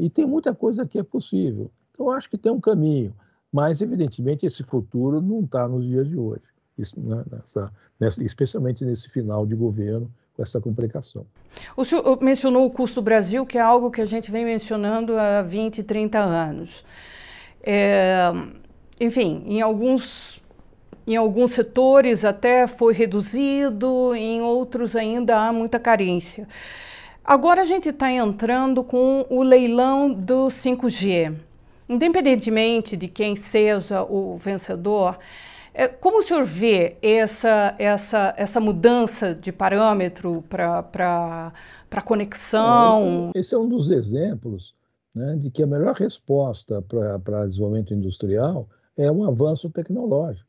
e tem muita coisa que é possível. Então, acho que tem um caminho. Mas, evidentemente, esse futuro não está nos dias de hoje, né, nessa, nessa, especialmente nesse final de governo, com essa complicação. O senhor mencionou o custo Brasil, que é algo que a gente vem mencionando há 20, 30 anos. É, enfim, em alguns, em alguns setores até foi reduzido, em outros ainda há muita carência. Agora a gente está entrando com o leilão do 5G. Independentemente de quem seja o vencedor, é, como o senhor vê essa, essa, essa mudança de parâmetro para conexão? Esse é um dos exemplos né, de que a melhor resposta para desenvolvimento industrial é um avanço tecnológico.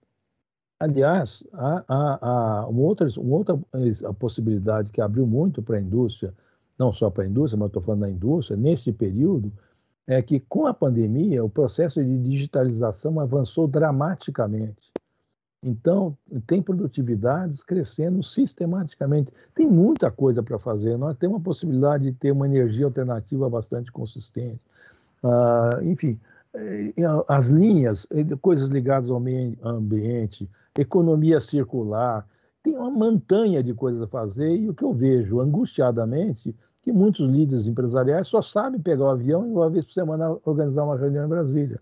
Aliás, há, há, há uma, outra, uma outra possibilidade que abriu muito para a indústria, não só para a indústria, mas estou falando da indústria, nesse período, é que com a pandemia o processo de digitalização avançou dramaticamente. Então, tem produtividades crescendo sistematicamente. Tem muita coisa para fazer. Nós temos a possibilidade de ter uma energia alternativa bastante consistente. Ah, enfim, eh, as linhas, eh, coisas ligadas ao meio ambiente, economia circular, tem uma montanha de coisas a fazer e o que eu vejo angustiadamente que muitos líderes empresariais só sabem pegar o avião e uma vez por semana organizar uma reunião em Brasília.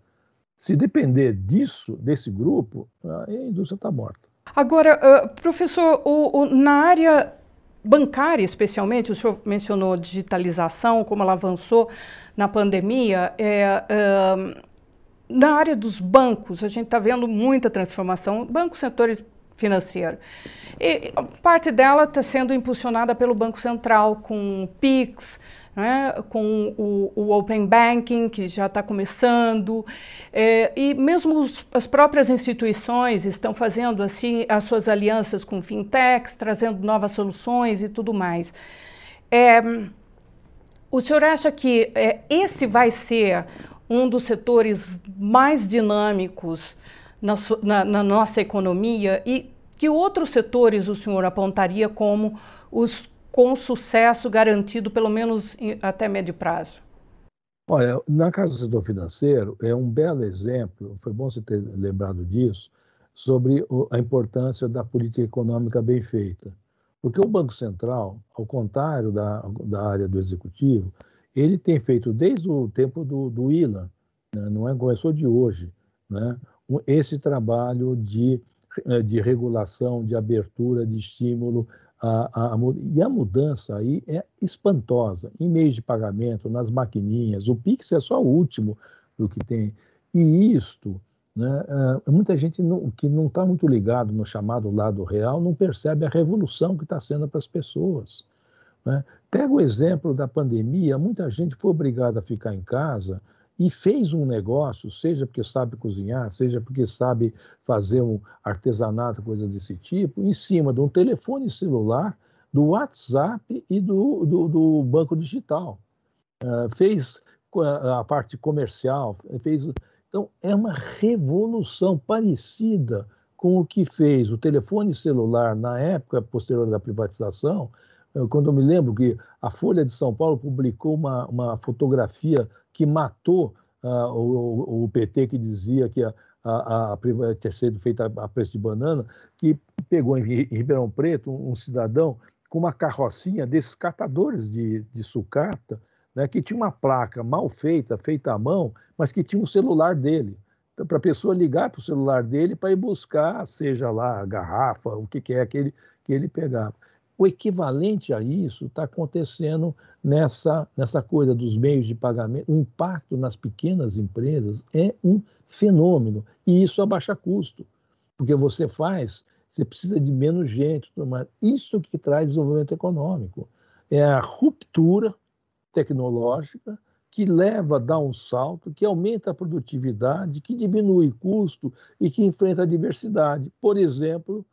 Se depender disso, desse grupo, a indústria está morta. Agora, uh, professor, o, o, na área bancária, especialmente, o senhor mencionou digitalização, como ela avançou na pandemia. É, na área dos bancos, a gente está vendo muita transformação. Bancos, setores financeiro. E parte dela está sendo impulsionada pelo Banco Central, com PIX, né, com o, o, Open Banking, que já está começando, é, e mesmo os, as próprias instituições estão fazendo assim as suas alianças com fintechs, trazendo novas soluções e tudo mais. É, o senhor acha que é, esse vai ser um dos setores mais dinâmicos na, na, na nossa economia e que outros setores o senhor apontaria como os com sucesso garantido, pelo menos até médio prazo? Olha, na casa do setor financeiro, é um belo exemplo, foi bom você ter lembrado disso, sobre a importância da política econômica bem feita. Porque o Banco Central, ao contrário da, da área do executivo, ele tem feito desde o tempo do, do ILA, né, não é, começou de hoje, né, esse trabalho de, eh, de regulação, de abertura, de estímulo a, a, e a mudança aí é espantosa. Em meios de pagamento, nas maquininhas, o Pix é só o último do que tem. E isto, né, uh, muita gente não, que não está muito ligado no chamado lado real não percebe a revolução que está sendo para as pessoas. Né? Pega o exemplo da pandemia, muita gente foi obrigada a ficar em casa e fez um negócio, seja porque sabe cozinhar, seja porque sabe fazer um artesanato, coisas desse tipo, em cima de um telefone celular, do WhatsApp e do, do, do banco digital. Uh, fez a parte comercial, fez. Então, é uma revolução parecida com o que fez o telefone celular na época posterior da privatização, quando eu me lembro que a Folha de São Paulo publicou uma, uma fotografia que matou uh, o, o, PT, que dizia que a, a, a, tinha sido feita a preço de banana, que pegou em, Ribeirão Preto um, um, cidadão com uma carrocinha desses catadores de, de sucata, né, que tinha uma placa mal feita, feita à mão, mas que tinha um celular dele. Então, para a pessoa ligar para o celular dele para ir buscar, seja lá a garrafa, o que, que é que ele, que ele pegava. O equivalente a isso está acontecendo nessa, nessa coisa dos meios de pagamento. O impacto nas pequenas empresas é um fenômeno, e isso abaixa custo, porque você faz, você precisa de menos gente. Mas isso que traz desenvolvimento econômico. É a ruptura tecnológica que leva a dar um salto, que aumenta a produtividade, que diminui custo e que enfrenta a diversidade. Por exemplo,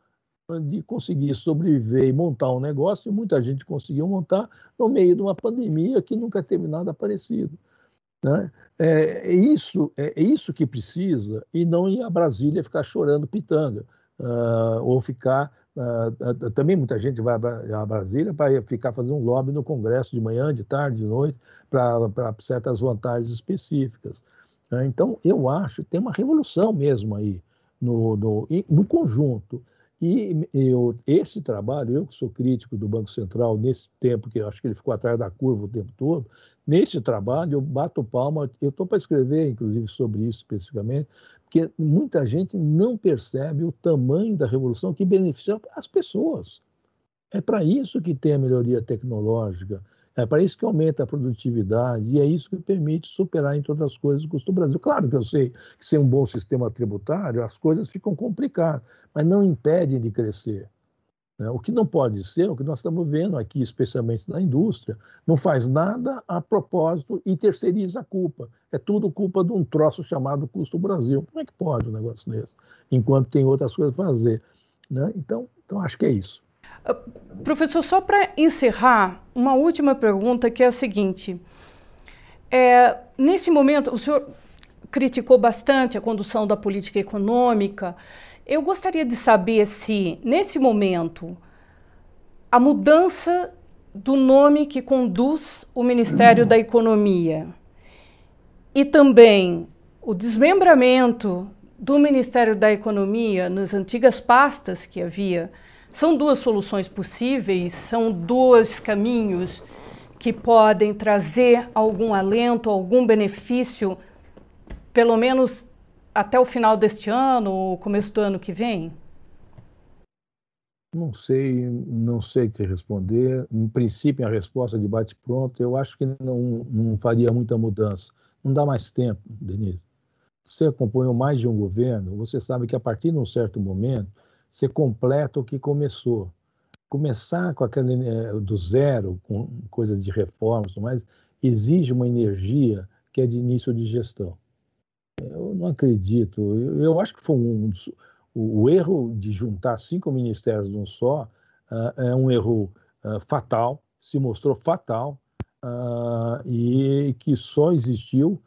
de conseguir sobreviver e montar um negócio, e muita gente conseguiu montar no meio de uma pandemia que nunca teve nada parecido. Né? É, é, isso, é, é, isso que precisa, e não ir a Brasília ficar chorando pitanga, uh, ou ficar. Uh, também muita gente vai a Brasília para ficar fazendo um lobby no Congresso de manhã, de tarde, de noite, para certas vantagens específicas. Né? Então, eu acho que tem uma revolução mesmo aí no, no, no conjunto. E eu, esse trabalho, eu que sou crítico do Banco Central nesse tempo, que eu acho que ele ficou atrás da curva o tempo todo, nesse trabalho eu bato palma, eu estou para escrever, inclusive, sobre isso especificamente, porque muita gente não percebe o tamanho da revolução que beneficia as pessoas. É para isso que tem a melhoria tecnológica, é para isso que aumenta a produtividade e é isso que permite superar, entre outras coisas, o custo do Brasil. Claro que eu sei que sem um bom sistema tributário as coisas ficam complicadas, mas não impedem de crescer. Né? O que não pode ser, o que nós estamos vendo aqui, especialmente na indústria, não faz nada a propósito e terceiriza a culpa. É tudo culpa de um troço chamado custo Brasil. Como é que pode um negócio desse? Enquanto tem outras coisas a fazer. Né? Então, então, acho que é isso. Ah, professor, só para encerrar, uma última pergunta que é a seguinte. É, nesse momento, o senhor criticou bastante a condução da política econômica. Eu gostaria de saber se, nesse momento, a mudança do nome que conduz o Ministério da Economia e também o desmembramento do Ministério da Economia nas antigas pastas que havia são duas soluções possíveis, são dois caminhos que podem trazer algum alento, algum benefício, pelo menos até o final deste ano começo do ano que vem? Não sei, não sei te responder. Em princípio, a resposta de bate-pronto, eu acho que não, não faria muita mudança. Não dá mais tempo, Denise. Você acompanhou mais de um governo, você sabe que a partir de um certo momento, você completa o que começou. Começar com aquele é, do zero, com coisas de reformas, mas exige uma energia que é de início de gestão. Eu não acredito. Eu, eu acho que foi um o, o, erro de juntar cinco ministérios num só uh, é um erro uh, fatal, se mostrou fatal uh, e que só existiu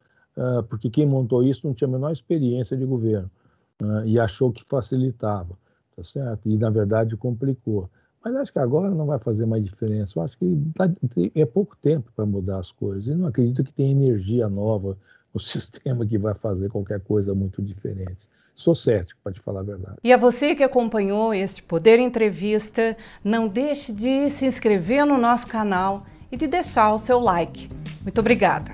porque quem montou isso não tinha a menor experiência de governo. e achou que facilitava, tá certo? E na verdade complicou. Mas acho que agora não vai fazer mais diferença. Eu acho que é pouco tempo para mudar as coisas. E não acredito que tenha energia nova no sistema que vai fazer qualquer coisa muito diferente. Sou cético, pode falar a verdade. E a você que acompanhou este Poder Entrevista, não deixe de se inscrever no nosso canal e de deixar o seu like. Muito obrigada.